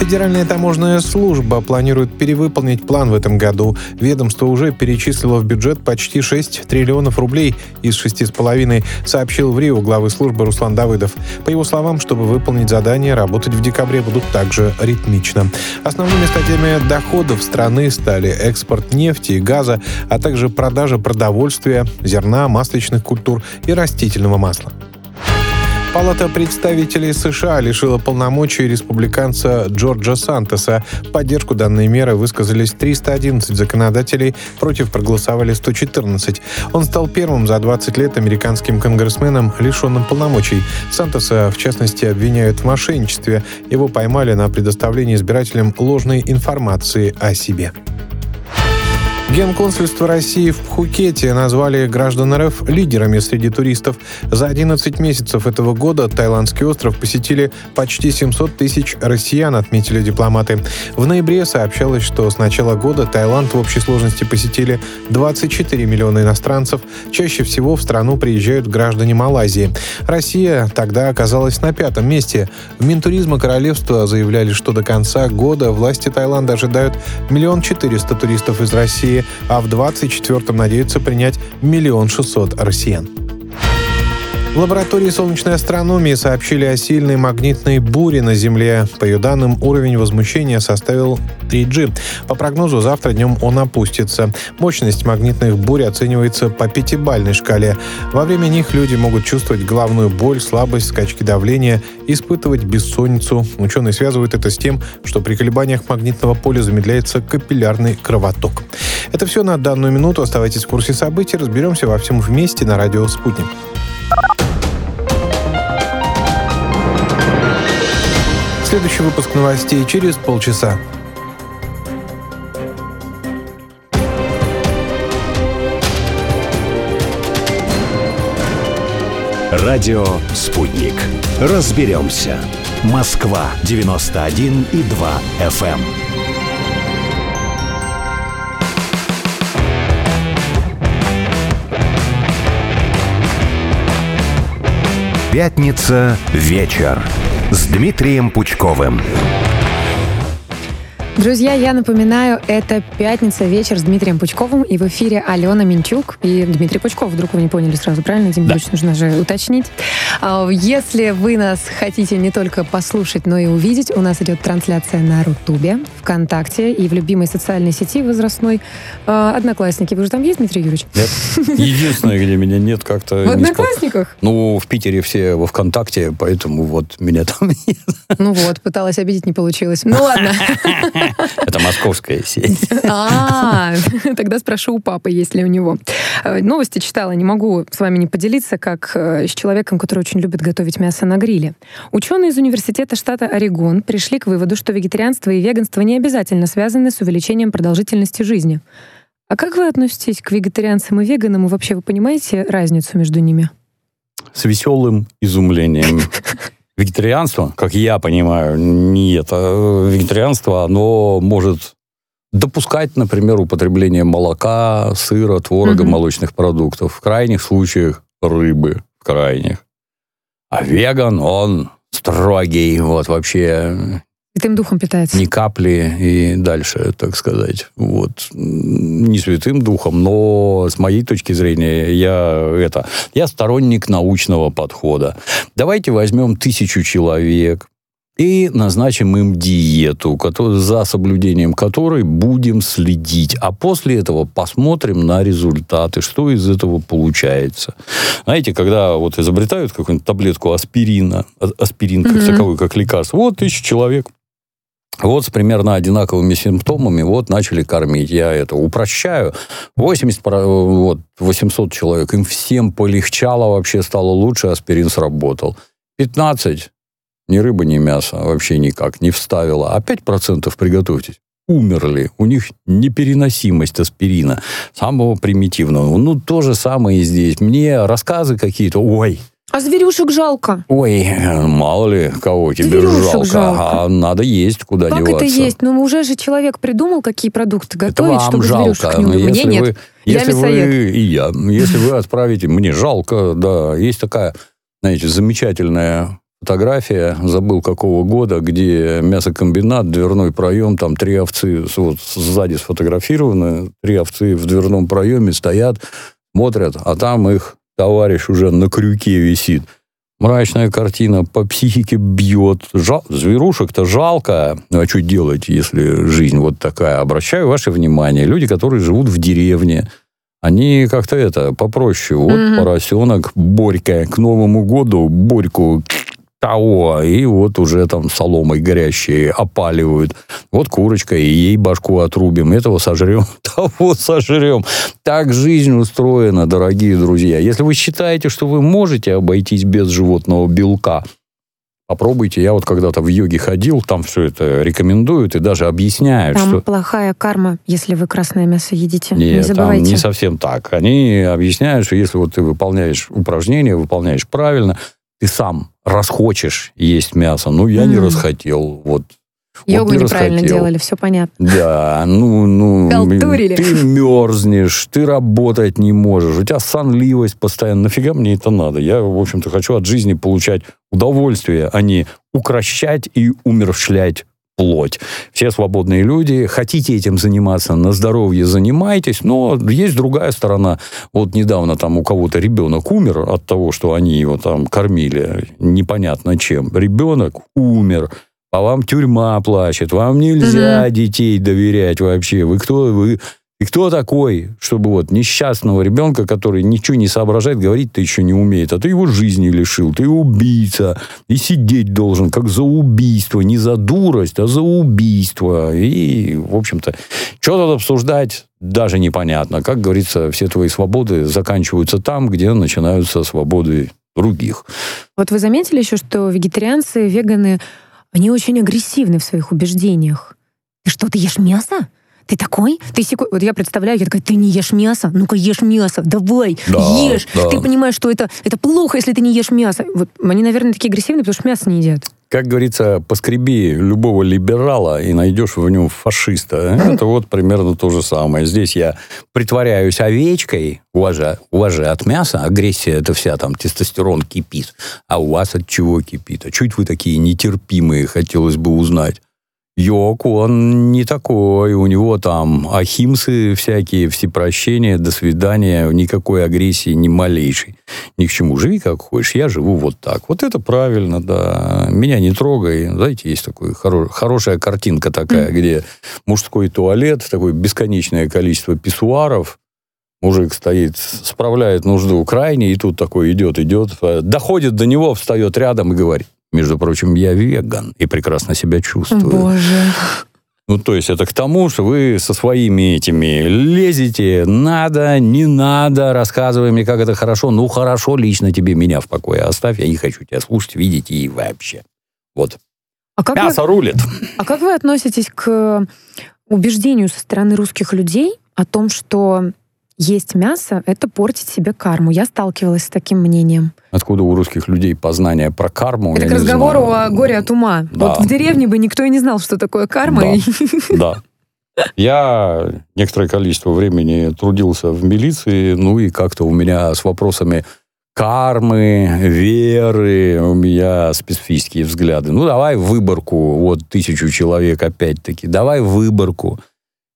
Федеральная таможенная служба планирует перевыполнить план в этом году. Ведомство уже перечислило в бюджет почти 6 триллионов рублей из 6,5, сообщил в Рио главы службы Руслан Давыдов. По его словам, чтобы выполнить задание, работать в декабре будут также ритмично. Основными статьями доходов страны стали экспорт нефти и газа, а также продажа продовольствия, зерна, масличных культур и растительного масла. Палата представителей США лишила полномочий республиканца Джорджа Сантоса. В поддержку данной меры высказались 311 законодателей, против проголосовали 114. Он стал первым за 20 лет американским конгрессменом, лишенным полномочий. Сантоса, в частности, обвиняют в мошенничестве. Его поймали на предоставлении избирателям ложной информации о себе. Генконсульство России в Пхукете назвали граждан РФ лидерами среди туристов. За 11 месяцев этого года таиландский остров посетили почти 700 тысяч россиян, отметили дипломаты. В ноябре сообщалось, что с начала года Таиланд в общей сложности посетили 24 миллиона иностранцев. Чаще всего в страну приезжают граждане Малайзии. Россия тогда оказалась на пятом месте. В Минтуризма королевства заявляли, что до конца года власти Таиланда ожидают миллион четыреста туристов из России а в 24-м надеются принять миллион шестьсот россиян. В лаборатории солнечной астрономии сообщили о сильной магнитной буре на Земле. По ее данным, уровень возмущения составил 3G. По прогнозу, завтра днем он опустится. Мощность магнитных бурь оценивается по пятибальной шкале. Во время них люди могут чувствовать головную боль, слабость, скачки давления, испытывать бессонницу. Ученые связывают это с тем, что при колебаниях магнитного поля замедляется капиллярный кровоток. Это все на данную минуту. Оставайтесь в курсе событий. Разберемся во всем вместе на радио «Спутник». Следующий выпуск новостей через полчаса. Радио «Спутник». Разберемся. Москва, 91 и 2 FM. Пятница. Вечер с Дмитрием Пучковым. Друзья, я напоминаю, это пятница вечер с Дмитрием Пучковым, и в эфире Алена Минчук и Дмитрий Пучков. Вдруг вы не поняли сразу, правильно, Дим? Да. Нужно же уточнить. А, если вы нас хотите не только послушать, но и увидеть, у нас идет трансляция на Рутубе, ВКонтакте и в любимой социальной сети возрастной а, Одноклассники. Вы же там есть, Дмитрий Юрьевич? Нет. Единственное, где меня нет, как-то... В Одноклассниках? Ну, в Питере все во ВКонтакте, поэтому вот меня там нет. Ну вот, пыталась обидеть, не получилось. Ну ладно. Это московская сеть. А, тогда спрошу у папы, есть ли у него. Э, Новости читала, не могу с вами не поделиться, как э, с человеком, который очень любит готовить мясо на гриле. Ученые из университета штата Орегон пришли к выводу, что вегетарианство и веганство не обязательно связаны с увеличением продолжительности жизни. А как вы относитесь к вегетарианцам и веганам? И вообще вы понимаете разницу между ними? С веселым изумлением. Вегетарианство, как я понимаю, не это. Вегетарианство, оно может допускать, например, употребление молока, сыра, творога, Мгм. молочных продуктов. В крайних случаях рыбы. В крайних. А веган, он строгий, вот вообще Святым духом питается. ни капли и дальше, так сказать. Вот. Не святым духом, но с моей точки зрения я это... Я сторонник научного подхода. Давайте возьмем тысячу человек и назначим им диету, за соблюдением которой будем следить. А после этого посмотрим на результаты, что из этого получается. Знаете, когда вот изобретают какую-нибудь таблетку аспирина, а- аспирин как Мгм. таковой, как лекарство, вот тысяча человек, вот с примерно одинаковыми симптомами вот начали кормить. Я это упрощаю. 80, про- вот, 800 человек, им всем полегчало, вообще стало лучше, аспирин сработал. 15 ни рыба, ни мясо вообще никак не вставила. А 5% приготовьтесь умерли. У них непереносимость аспирина, самого примитивного. Ну, то же самое и здесь. Мне рассказы какие-то, ой, А зверюшек жалко. Ой, э, мало ли, кого тебе Зверюшек жалко. жалко. А надо есть, куда Как деваться. это есть? Ну, уже же человек придумал, какие продукты Это готовить, вам чтобы жалко. зверюшек не но убивать. Мне нет. Вы, Я если вы, мясоед. и я, если вы отправите, мне жалко, да, есть такая, знаете, замечательная фотография, забыл какого года, где мясокомбинат, дверной проем, там три овцы вот сзади сфотографированы, три овцы в дверном проеме стоят, смотрят, а там их товарищ уже на крюке висит. Мрачная картина, по психике бьет. Жал- Зверушек-то жалко. Ну, а что делать, если жизнь вот такая? Обращаю ваше внимание. Люди, которые живут в деревне, они как-то это попроще. Вот Мгм. поросенок, Борька, к Новому году Борьку того, и вот уже там соломой горящей опаливают. Вот курочка, и ей башку отрубим, этого сожрем, того сожрем. Так жизнь устроена, дорогие друзья. Если вы считаете, что вы можете обойтись без животного белка, попробуйте. Я вот когда-то в йоге ходил, там все это рекомендуют и даже объясняют, Там что... плохая карма, если вы красное мясо едите. Нет, не там забывайте. не совсем так. Они объясняют, что если вот ты выполняешь упражнения, выполняешь правильно, ты сам расхочешь есть мясо. Ну, я не Мгм. расхотел. Вот. Йогу вот не неправильно расхотел. делали, все понятно. Да, ну, ну, Халтурили. ты мерзнешь, ты работать не можешь, у тебя сонливость постоянно. Нафига мне это надо? Я, в общем-то, хочу от жизни получать удовольствие, а не укращать и умерщвлять плоть. Все свободные люди, хотите этим заниматься, на здоровье занимайтесь, но есть другая сторона. Вот недавно там у кого-то ребенок умер от того, что они его там кормили непонятно чем. Ребенок умер, по вам тюрьма плачет, вам нельзя детей доверять вообще. Вы кто? Вы и кто такой, чтобы вот несчастного ребенка, который ничего не соображает, говорить-то еще не умеет, а ты его жизни лишил, ты убийца, и сидеть должен, как за убийство, не за дурость, а за убийство. И, в общем-то, что тут обсуждать, даже непонятно. Как говорится, все твои свободы заканчиваются там, где начинаются свободы других. Вот вы заметили еще, что вегетарианцы, веганы, они очень агрессивны в своих убеждениях. Ты что, ты ешь мясо? Ты такой? Ты секу... Вот я представляю, я такая, ты не ешь мясо? Ну-ка ешь мясо, давай, Да, ешь. да. Ты понимаешь, что это, это плохо, если ты не ешь мясо. Вот они, наверное, такие агрессивные, потому что мясо не едят. Как говорится, поскреби любого либерала и найдешь в нем фашиста. Это вот примерно то же самое. Здесь я притворяюсь овечкой, у вас же, у вас же от мяса агрессия, это вся там тестостерон кипит. А у вас от чего кипит? А чуть вы такие нетерпимые, хотелось бы узнать. Йог, он не такой. У него там ахимсы всякие, всепрощения, до свидания, никакой агрессии, ни малейшей. Ни к чему. Живи как хочешь, я живу вот так. Вот это правильно, да. Меня не трогай. Знаете, есть такая хоро- хорошая картинка такая, где мужской туалет, такое бесконечное количество писсуаров, Мужик стоит, справляет нужду крайне, и тут такой идет, идет, э, доходит до него, встает рядом и говорит, между прочим, я веган и прекрасно себя чувствую. Боже. Ну, то есть это к тому, что вы со своими этими лезете, надо, не надо, рассказывай мне, как это хорошо. Ну, хорошо, лично тебе меня в покое оставь, я не хочу тебя слушать, видеть и вообще. Вот. А как, Мясо вы, рулит. а как вы относитесь к убеждению со стороны русских людей о том, что есть мясо — это портить себе карму? Я сталкивалась с таким мнением. Откуда у русских людей познание про карму? это к разговору о горе от ума. Да. Вот в деревне бы никто и не знал, что такое карма. Да. Да. Я некоторое количество времени трудился в милиции, ну и как-то у меня с вопросами кармы, веры, у меня специфические взгляды. Ну, давай выборку, вот тысячу человек опять-таки, давай выборку.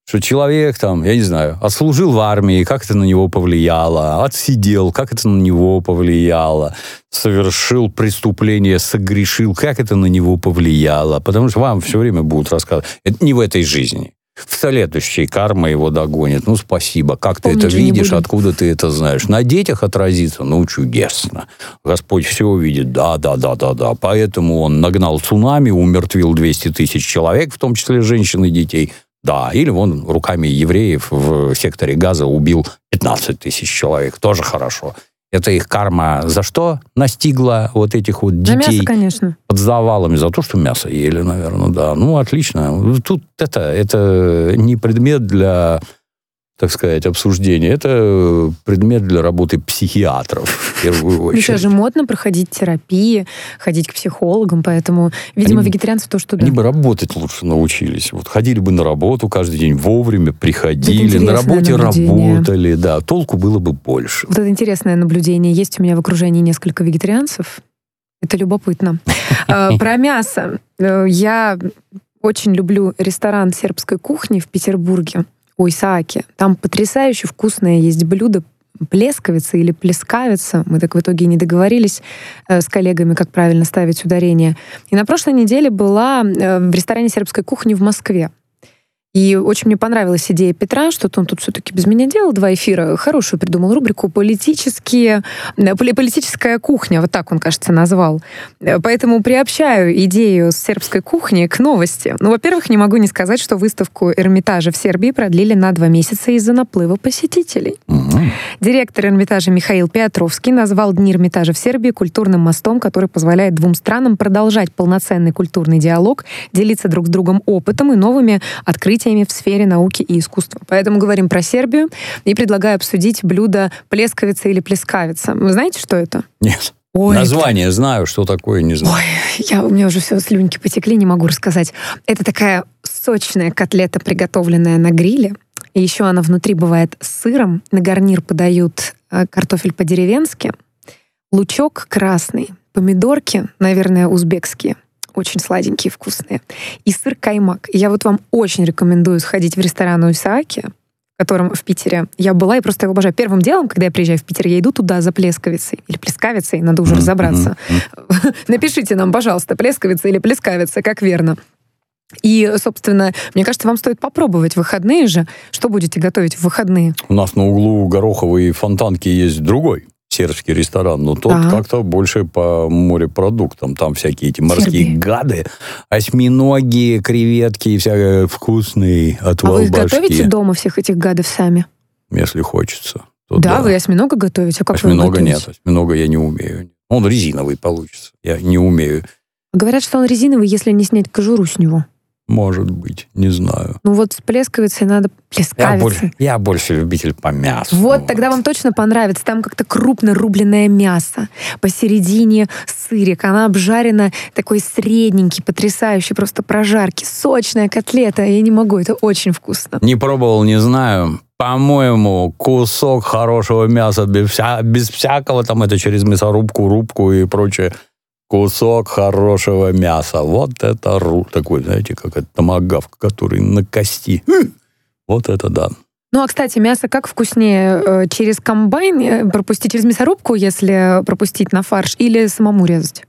Что человек там, я не знаю, отслужил в армии, как это на него повлияло, отсидел, как это на него повлияло, совершил преступление, согрешил, как это на него повлияло. Потому что вам все время будут рассказывать. Это не в этой жизни. В следующей карма его догонит. Ну, спасибо. Как ты Помнить это же не видишь, откуда ты это знаешь? На детях отразится? Ну, чудесно. Господь все увидит. Да, да, да, да, да. Поэтому он нагнал цунами, умертвил 200 тысяч человек, в том числе женщин и детей. Да, или он руками евреев в секторе газа убил 15 тысяч человек. Тоже хорошо. Это их карма за что настигла вот этих вот детей? мясо, конечно. под завалами за то, что мясо ели, наверное, да. Ну, отлично. Тут это, это не предмет для, так сказать, обсуждения. Это предмет для работы психиатров, в первую Ну, сейчас очередь. же модно проходить терапии, ходить к психологам, поэтому, видимо, Они- вегетарианцы то, что. Они бы работать лучше научились. Вот ходили бы на работу каждый день вовремя, приходили, на работе наблюдение. работали, да, толку было бы больше. Вот это интересное наблюдение. Есть у меня в окружении несколько вегетарианцев. Это любопытно. Э, Про мясо. Э, Я очень люблю ресторан сербской кухни в Петербурге у Исааки. Там потрясающе вкусное есть блюдо плесковица или плескавица. Мы так в итоге не договорились э, с коллегами, как правильно ставить ударение. И на прошлой неделе была э, в ресторане сербской кухни в Москве. И очень мне понравилась идея Петра, что-то он тут все-таки без меня делал два эфира. Хорошую придумал рубрику «Политические, э, поли- «Политическая кухня», вот так он, кажется, назвал. Э, Поэтому приобщаю идею с сербской кухни к новости. Ну, во-первых, не могу не сказать, что выставку Эрмитажа в Сербии продлили на два месяца из-за наплыва посетителей. Мгм. Директор Эрмитажа Михаил Петровский назвал Дни Эрмитажа в Сербии культурным мостом, который позволяет двум странам продолжать полноценный культурный диалог, делиться друг с другом опытом и новыми открытиями в сфере науки и искусства. Поэтому говорим про Сербию и предлагаю обсудить блюдо плесковица или плескавица. Вы знаете, что это? Нет. Ой, Название знаю, что такое, не знаю. я, у меня уже все слюнки потекли, не могу рассказать. Это такая сочная котлета, приготовленная на гриле. И еще она внутри бывает с сыром. На гарнир подают э, картофель по-деревенски, лучок красный, помидорки, наверное, узбекские, очень сладенькие, вкусные, и сыр каймак. И я вот вам очень рекомендую сходить в ресторан у Исааки, в котором в Питере я была и просто его обожаю. Первым делом, когда я приезжаю в Питер, я иду туда за плесковицей или плескавицей, надо уже разобраться. Напишите нам, пожалуйста, плесковица или плескавица, как верно. И, собственно, мне кажется, вам стоит попробовать в выходные же. Что будете готовить в выходные? У нас на углу Гороховой и Фонтанки есть другой сербский ресторан, но тот Так. как-то больше по морепродуктам. Там всякие эти морские Сербии. гады, осьминоги, креветки и всякое вкусные А вы готовите дома всех этих гадов сами? если хочется. то да, вы осьминога готовите? А как Осьминога нет, осьминога я не умею. Он резиновый получится. Я не умею. Говорят, что он резиновый, если не снять кожуру с него. Может быть, не знаю. Ну вот с плесковицей надо Я плескавицей. больше, я больше любитель по мясу. Вот, тогда вам точно понравится. Там как-то крупно рубленное мясо. Посередине сырик. Она обжарена такой средненький, потрясающий, просто прожарки. Сочная котлета. Я не могу, это очень вкусно. Не пробовал, не знаю. По-моему, кусок хорошего мяса без, вся- без всякого там это через мясорубку, рубку и прочее. Кусок хорошего мяса. Вот это ру. Такой, знаете, как это томагавк, который на кости. Хм. Вот это да. Ну, а, кстати, мясо как вкуснее? Э, Через комбайн э, пропустить, через мясорубку, если пропустить на фарш, или самому резать?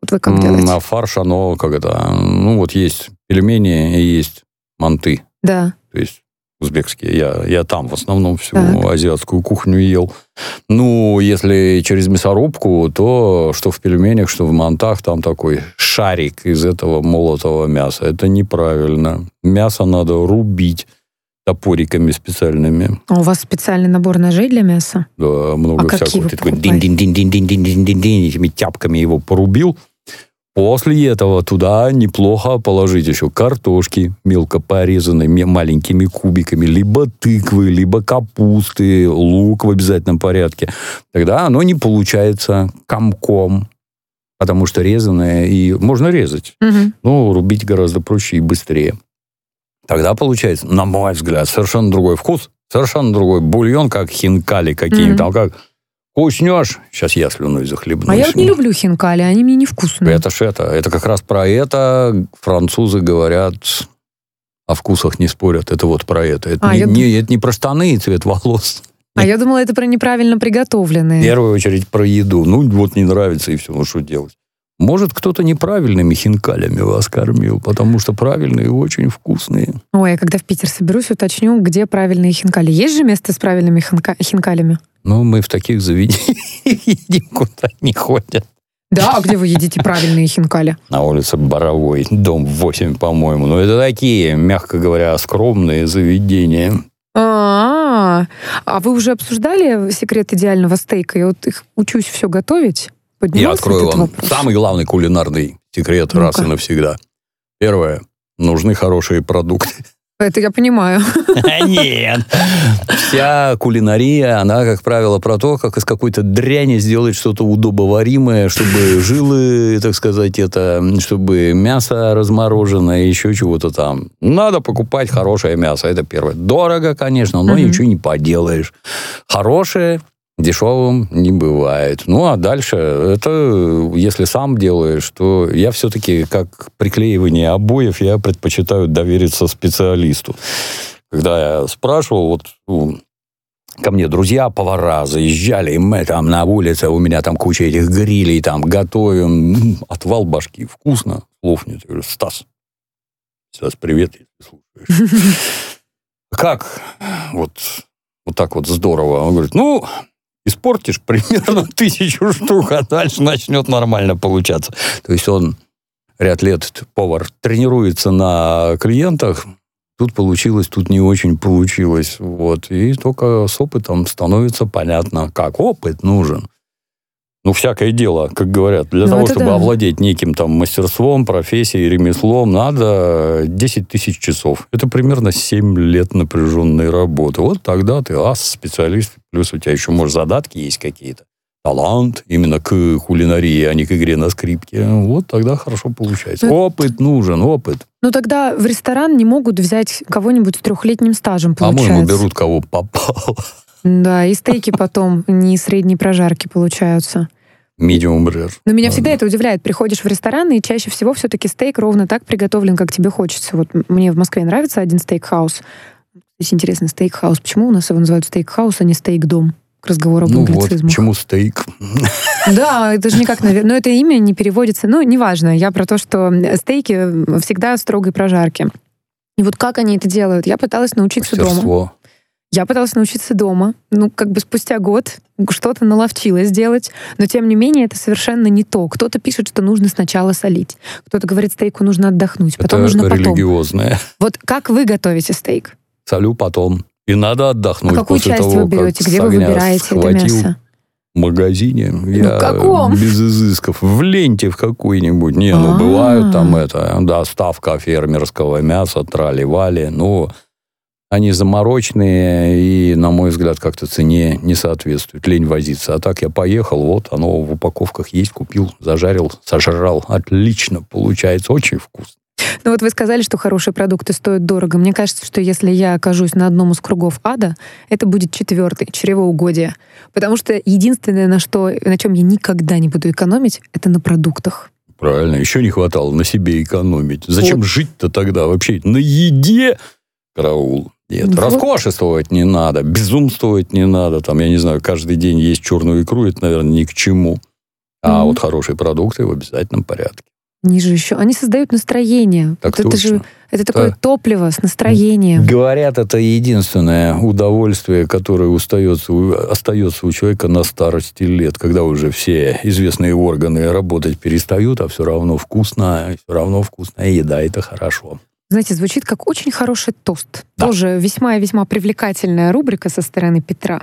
Вот вы как делаете? А фарш, оно как это, ну вот есть пельмени и есть манты. Да. То есть узбекские. Я, я там в основном всю Так. азиатскую кухню ел. Ну, если через мясорубку, то что в пельменях, что в мантах, там такой шарик из этого молотого мяса. Это неправильно. Мясо надо рубить топориками специальными. А у вас специальный набор ножей для мяса? Да, много А всякого. Ты такой покупаете? дин-дин-дин-дин-дин-дин-дин, этими тяпками его порубил. После этого туда неплохо положить еще картошки мелко порезанной ме- маленькими кубиками, либо тыквы, либо капусты, лук в обязательном порядке. Тогда оно не получается комком, потому что резаное, и можно резать. Мгм. Ну, рубить гораздо проще и быстрее. Тогда получается, на мой взгляд, совершенно другой вкус, совершенно другой бульон, как хинкали какие-нибудь. Мгм. Там как вкуснешь. Сейчас я слюной захлебнусь. А я вот не люблю хинкали, они мне невкусные. Это ж это. Это как раз про это французы говорят, о вкусах не спорят. Это вот про это. Это, А, не, я не- это не про штаны и цвет волос. А я думала, это про неправильно В приготовленные. первую очередь про еду. Ну, вот не нравится и все. Ну, что делать? Может, кто-то неправильными хинкалями вас кормил, потому что правильные очень вкусные. Ой, я когда в Питер соберусь, уточню, где правильные хинкали. Есть же место с правильными хинка- хинкалями? Но мы в таких заведениях едим, куда не ходят. Да, а где вы едите правильные хинкали? На улице Боровой, дом 8, по-моему. Но это такие, мягко говоря, скромные заведения. А, а вы уже обсуждали секрет идеального стейка? Я вот их учусь все готовить. Я Поднимался открою этот вам вопрос? самый главный кулинарный секрет раз и навсегда. Первое. Нужны хорошие продукты. Это я понимаю. Нет. Вся кулинария, она, как правило, про то, как из какой-то дряни сделать что-то удобоваримое, чтобы жилы, так сказать, это, чтобы мясо размороженное, еще чего-то там. Надо покупать хорошее мясо, это первое. Дорого, конечно, но ничего не поделаешь. Хорошее дешевым не бывает. Ну, а дальше, это если сам делаешь, то я все-таки, как приклеивание обоев, я предпочитаю довериться специалисту. Когда я спрашивал, вот ну, ко мне друзья повара заезжали, и мы там на улице, у меня там куча этих грилей, там готовим, отвал башки, вкусно, слов нет. Я говорю, Стас, Стас, привет, если слушаешь. Как вот, вот так вот здорово? Он говорит, ну, испортишь примерно тысячу штук, а дальше начнет нормально получаться. То есть он ряд лет, повар, тренируется на клиентах, тут получилось, тут не очень получилось. Вот. И только с опытом становится понятно, как опыт нужен. Ну, всякое дело, как говорят, для Ну, того, чтобы да. овладеть неким там мастерством, профессией, ремеслом, надо 10 тысяч часов. Это примерно 7 лет напряженной работы. Вот тогда ты ас, специалист, плюс у тебя еще, может, задатки есть какие-то. Талант именно к кулинарии, а не к игре на скрипке. Вот тогда хорошо получается. Ну, Опыт нужен, опыт. Ну тогда в ресторан не могут взять кого-нибудь с трехлетним стажем, получается. По-моему, берут кого попало. Да, и стейки потом не средней прожарки получаются. Medium rare. Но меня всегда это удивляет. Приходишь в ресторан, и чаще всего все-таки стейк ровно так приготовлен, как тебе хочется. Вот мне в Москве нравится один стейк-хаус. Здесь интересно, стейк-хаус. Почему у нас его называют стейк-хаус, а не стейк-дом? К разговору об Ну вот, почему стейк? Да, это же никак, наверное. Но это имя не переводится. Ну, неважно. Я про то, что стейки всегда строгой прожарки. И вот как они это делают? Я пыталась научиться дома. Я пыталась научиться дома. Ну, как бы спустя год что-то наловчилась делать, но тем не менее это совершенно не то. Кто-то пишет, что нужно сначала солить, кто-то говорит, стейку нужно отдохнуть, потом Это нужно потом. религиозное. Вот как вы готовите стейк? Солю потом. И надо отдохнуть а какую после часть того, вы берете? Где вы выбираете это мясо? В магазине. Я каком? без изысков. В ленте в какой-нибудь. Не, ну, А. бывают там это, доставка фермерского мяса, трали-вали. Ну, они замороченные и, на мой взгляд, как-то цене не соответствуют. Лень возиться. А так я поехал, вот оно в упаковках есть, купил, зажарил, сожрал. Отлично получается, очень вкусно. Ну вот вы сказали, что хорошие продукты стоят дорого. Мне кажется, что если я окажусь на одном из кругов ада, это будет четвертый, чревоугодие. Потому что единственное, на, что, на чем я никогда не буду экономить, это на продуктах. Правильно, еще не хватало на себе экономить. Зачем Вот. жить-то тогда вообще? На еде? Караул. Нет, Вот. роскошествовать не надо, безумствовать не надо. Там, я не знаю, каждый день есть черную икру, это, наверное, ни к чему. А Мгм. вот хорошие продукты в обязательном порядке. Они же еще, они создают настроение. Так вот это же, это такое Да. топливо с настроением. Говорят, это единственное удовольствие, которое устается, остается у человека на старости лет, когда уже все известные органы работать перестают, а все равно вкусно, все равно вкусная еда, это хорошо. Знаете, звучит как очень хороший тост. Да. Тоже весьма и весьма привлекательная рубрика со стороны Петра.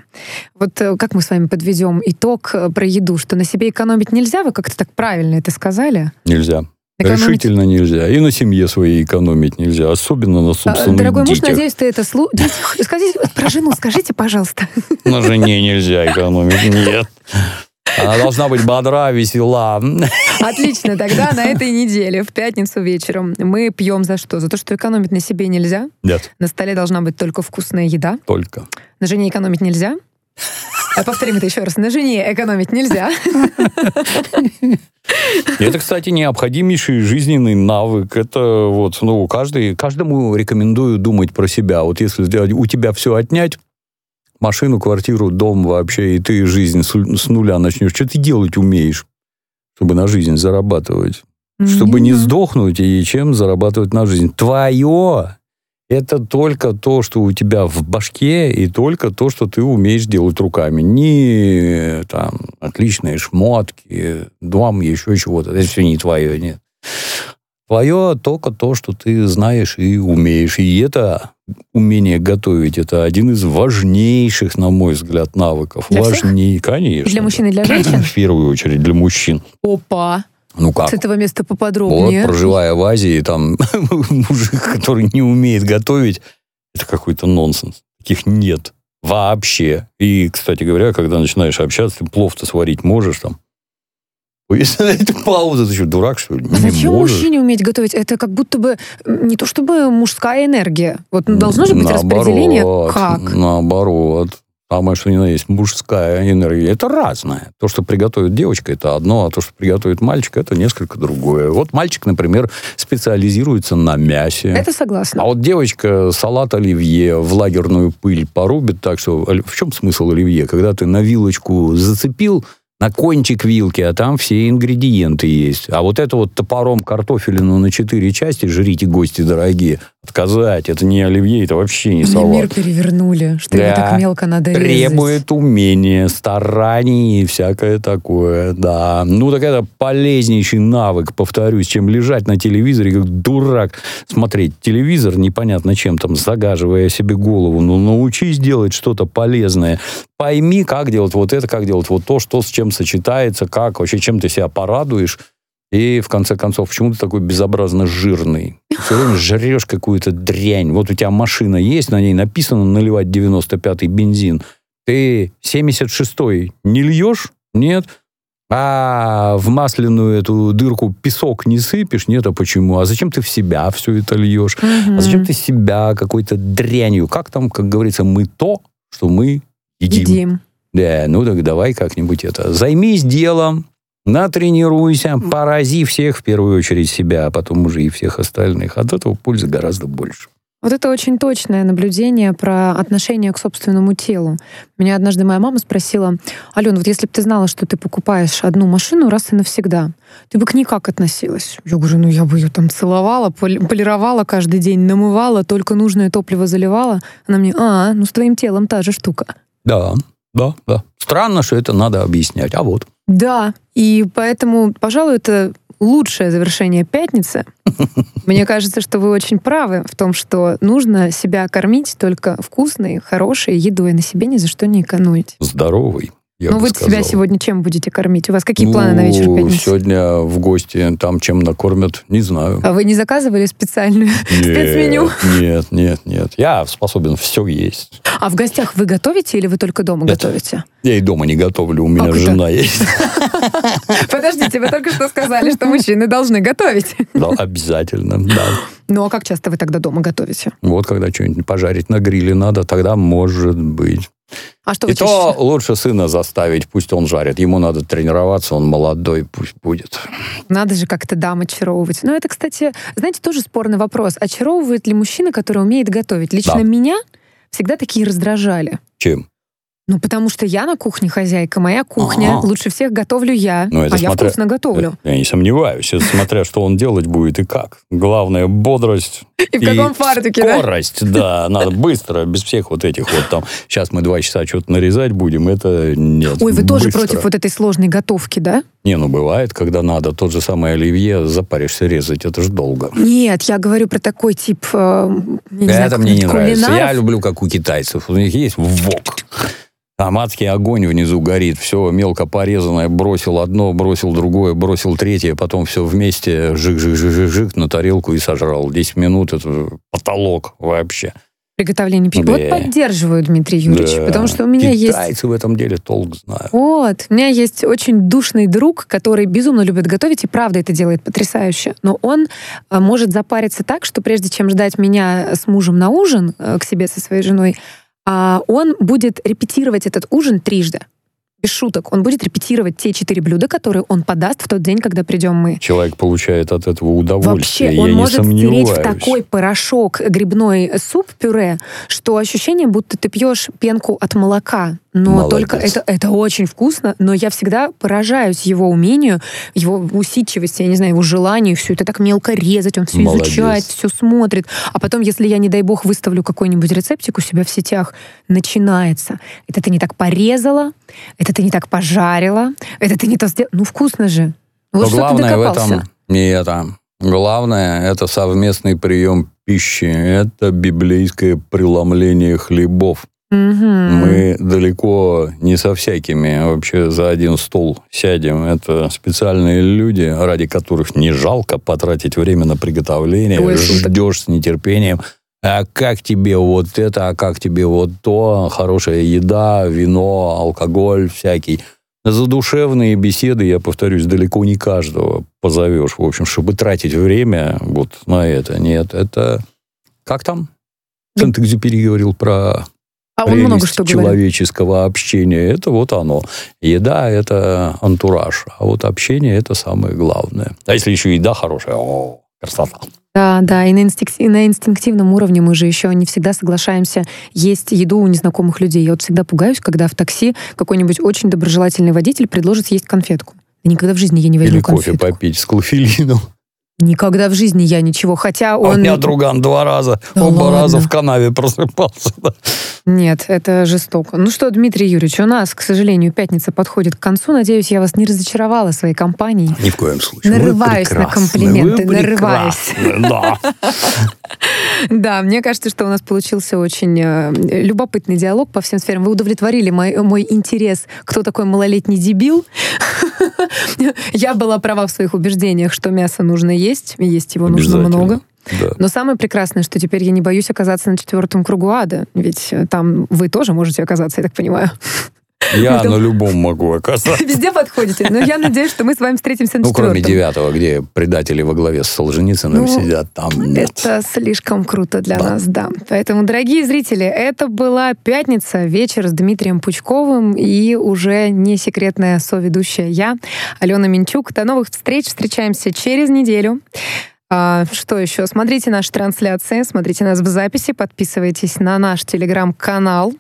Вот э, как мы с вами подведем итог э, про еду, что на себе экономить нельзя, вы как-то так правильно это сказали? Нельзя. Экономить- Решительно нельзя. И на семье своей экономить нельзя, особенно на А, собственных Дорогой муж, детях. надеюсь, ты это слу... Дети, Скажите, про жену скажите, пожалуйста. На жене нельзя экономить, нет. Она должна быть бодра, весела. Отлично, тогда на этой неделе, в пятницу вечером, мы пьем за что? За то, что экономить на себе нельзя. Нет, На столе должна быть только вкусная еда. только. На жене экономить нельзя. А Повторим это еще раз. На жене экономить нельзя. Это, кстати, необходимейший жизненный навык. Это вот, ну, каждый, каждому рекомендую думать про себя. Вот если у тебя все отнять, машину, квартиру, дом вообще, и ты жизнь с нуля начнешь, что ты делать умеешь, чтобы на жизнь зарабатывать? Чтобы не сдохнуть и чем зарабатывать на жизнь. Твое это только то, что у тебя в башке, и только то, что ты умеешь делать руками. Не там отличные шмотки, дом, еще чего-то. Это все не твое, нет. Твое только то, что ты знаешь и умеешь. И это умение готовить, это один из важнейших, на мой взгляд, навыков. Для всех? Важнее, конечно. Для мужчин и для женщин? В первую очередь для мужчин. Опа! Ну как? С этого места Вот, поподробнее. проживая в Азии, там мужик, который не умеет готовить, это какой-то нонсенс. Таких нет вообще. И, кстати говоря, когда начинаешь общаться, ты плов-то сварить можешь там. Если на эту паузу, ты что, дурак, что ли? А Не Зачем можешь. мужчине уметь готовить? Это как будто бы не то чтобы мужская энергия. Вот ну, должно же быть распределение. Наоборот, Как? Наоборот. Самое, что ни на есть, мужская энергия. Это разное. То, что приготовит девочка, это одно, а то, что приготовит мальчик, это несколько другое. Вот мальчик, например, специализируется на мясе. Это согласна. А вот девочка салат оливье в лагерную пыль порубит, так что оль- в чем смысл оливье? Когда ты на вилочку зацепил, на кончик вилки, а там все ингредиенты есть. А вот это вот топором картофелину на четыре части, жрите, гости дорогие, отказать, это не оливье, это вообще не Мне салат. мир перевернули, что его Да. так мелко надо резать. Требует умения, стараний и всякое такое, да. Ну, так это полезнейший навык, повторюсь, чем лежать на телевизоре, как дурак, смотреть телевизор непонятно чем там, загаживая себе голову. Ну, научись делать что-то полезное. Пойми, как делать вот это, как делать вот то, что с чем сочетается, как вообще, чем ты себя порадуешь. И, в конце концов, почему ты такой безобразно жирный? Все время жрешь какую-то дрянь. Вот у тебя машина есть, на ней написано наливать 95-й бензин. Ты 76-й не льешь? Нет. А в масляную эту дырку песок не сыпешь? Нет, а почему? А зачем ты в себя все это льешь? Мгм. А зачем ты себя какой-то дрянью? Как там, как говорится, мы то, что мы едим. Едим. Да, ну так давай как-нибудь это. Займись делом, натренируйся, порази всех, в первую очередь себя, а потом уже и всех остальных. От этого пользы гораздо больше. Вот это очень точное наблюдение про отношение к собственному телу. Меня однажды моя мама спросила, Алена, вот если бы ты знала, что ты покупаешь одну машину раз и навсегда, ты бы к ней как относилась? Я говорю, ну я бы ее там целовала, поли- полировала каждый день, намывала, только нужное топливо заливала. Она мне, а, ну с твоим телом та же штука. Да, да, да. Странно, что это надо объяснять. А вот. Да, и поэтому, пожалуй, это лучшее завершение пятницы. Мне кажется, что вы очень правы в том, что нужно себя кормить только вкусной, хорошей едой, на себе ни за что не экономить. Здоровый, я ну вы сказал. себя сегодня чем будете кормить? У вас какие планы на вечер Ну, пятницы? Сегодня в гости там чем накормят, не знаю. А вы не заказывали специальную спецменю? Нет, нет, нет. Я способен все есть. А в гостях вы готовите или вы только дома Нет. готовите? Я и дома не готовлю, у меня Как это? жена есть. Подождите, вы только что сказали, что мужчины должны готовить. Да, обязательно, да. Ну а как часто вы тогда дома готовите? Вот когда что-нибудь пожарить на гриле надо, тогда может быть. А что И то чаще? лучше сына заставить, пусть он жарит. Ему надо тренироваться, он молодой, пусть будет. Надо же как-то дам очаровывать. Но это, кстати, знаете, тоже спорный вопрос. Очаровывает ли мужчина, который умеет готовить? Лично Да. меня всегда такие раздражали. Чем? Ну, потому что я на кухне хозяйка, моя кухня. Ага. Лучше всех готовлю я, Ну, это а я смотря- вкусно готовлю. Я не сомневаюсь, это смотря что он делать будет и как. Главное, бодрость И в каком фартуке, да? скорость, да? Надо быстро, без всех вот этих вот там. Сейчас мы два часа что-то нарезать будем, это нет. Ой, вы тоже быстро. против вот этой сложной готовки, да? Не, ну бывает, когда надо. Тот же самый оливье запаришься резать, это же долго. Нет, я говорю про такой тип, э, я не знаю, это мне не кулинаров. нравится. Я люблю, как у китайцев. У них есть вок. Там адский огонь внизу горит, все мелко порезанное, бросил одно, бросил другое, бросил третье, потом все вместе жик-жик-жик-жик на тарелку и сожрал. 10 минут это потолок вообще. Приготовление пищи. Да. Вот поддерживаю, Дмитрий Юрьевич, Да. потому что у меня есть... Китайцы в этом деле толк знают. Вот, у меня есть очень душный друг, который безумно любит готовить, и правда это делает потрясающе. Но он э, может запариться так, что прежде чем ждать меня с мужем на ужин э, к себе со своей женой, он будет репетировать этот ужин трижды. Без шуток. Он будет репетировать те четыре блюда, которые он подаст в тот день, когда придем мы. Человек получает от этого удовольствие, Вообще, я он не может сомневаюсь. стереть в такой порошок грибной суп-пюре, что ощущение, будто ты пьешь пенку от молока. Но Молодец. только это, это очень вкусно, но я всегда поражаюсь его умению, его усидчивости, я не знаю, его желанию все это так мелко резать, он все Молодец. изучает, все смотрит. А потом, если я, не дай бог, выставлю какой-нибудь рецептик у себя в сетях, начинается. Это ты не так порезала, это ты не так пожарила, это ты не то сделала. Ну, вкусно же. Вот Но что ты главное в докопался. этом не это. Главное это совместный прием пищи. Это библейское преломление хлебов. Мгм. Мы далеко не со всякими вообще за один стол сядем. Это специальные люди, ради которых не жалко потратить время на приготовление. Ой. Ждешь с нетерпением. А как тебе вот это, а как тебе вот то, хорошая еда, вино, алкоголь всякий. Задушевные беседы, я повторюсь, далеко не каждого позовешь, в общем, чтобы тратить время вот на это. Нет, это... Как там? Сент-Экзюпери говорил про А он много что говорит. человеческого общения. Это вот оно. Еда – это антураж, а вот общение – это самое главное. А если еще еда хорошая, о, красота. Да, да, и на, инстинк- и на инстинктивном уровне мы же еще не всегда соглашаемся есть еду у незнакомых людей. Я вот всегда пугаюсь, когда в такси какой-нибудь очень доброжелательный водитель предложит съесть конфетку. Никогда в жизни я не возьму Или кофе конфетку. попить с клофелином. Никогда в жизни я ничего. Хотя А У он... меня друган два раза, Да оба ладно? раза в канаве просыпался. Нет, это жестоко. Ну что, Дмитрий Юрьевич, у нас, к сожалению, пятница подходит к концу. Надеюсь, я вас не разочаровала своей компанией. Ни в коем случае. Нарываюсь на комплименты, нарываюсь. Да. Да, мне кажется, что у нас получился очень э, любопытный диалог по всем сферам. Вы удовлетворили мой, мой интерес, кто такой малолетний дебил. Я была права в своих убеждениях, что мясо нужно есть, есть его нужно много. Да. Но самое прекрасное, что теперь я не боюсь оказаться на четвертом кругу ада, ведь э, там вы тоже можете оказаться, я так понимаю. Я Это- на любом могу оказаться. Везде подходите. Но я надеюсь, что мы с вами встретимся на Ну, кроме девятого, где предатели во главе с Солженицыным Ну, сидят, там нет. Это слишком круто для Да. нас, да. Поэтому, дорогие зрители, это была пятница, вечер с Дмитрием Пучковым и уже не секретная соведущая я, Алена Минчук. До новых встреч. Встречаемся через неделю. А, что еще? Смотрите наши трансляции, смотрите нас в записи, подписывайтесь на наш телеграм-канал.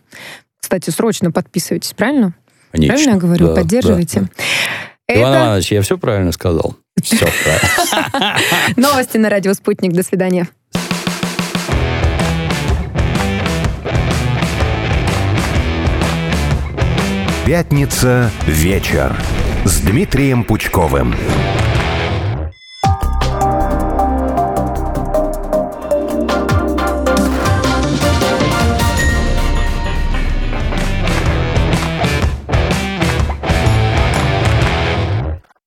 Кстати, срочно подписывайтесь, правильно? Конечно. Правильно я говорю? Да, Поддерживайте. да, да. Иван Это Иванович, я все правильно сказал? Все правильно. новости на радио «Спутник». До свидания. Пятница вечер с Дмитрием Пучковым.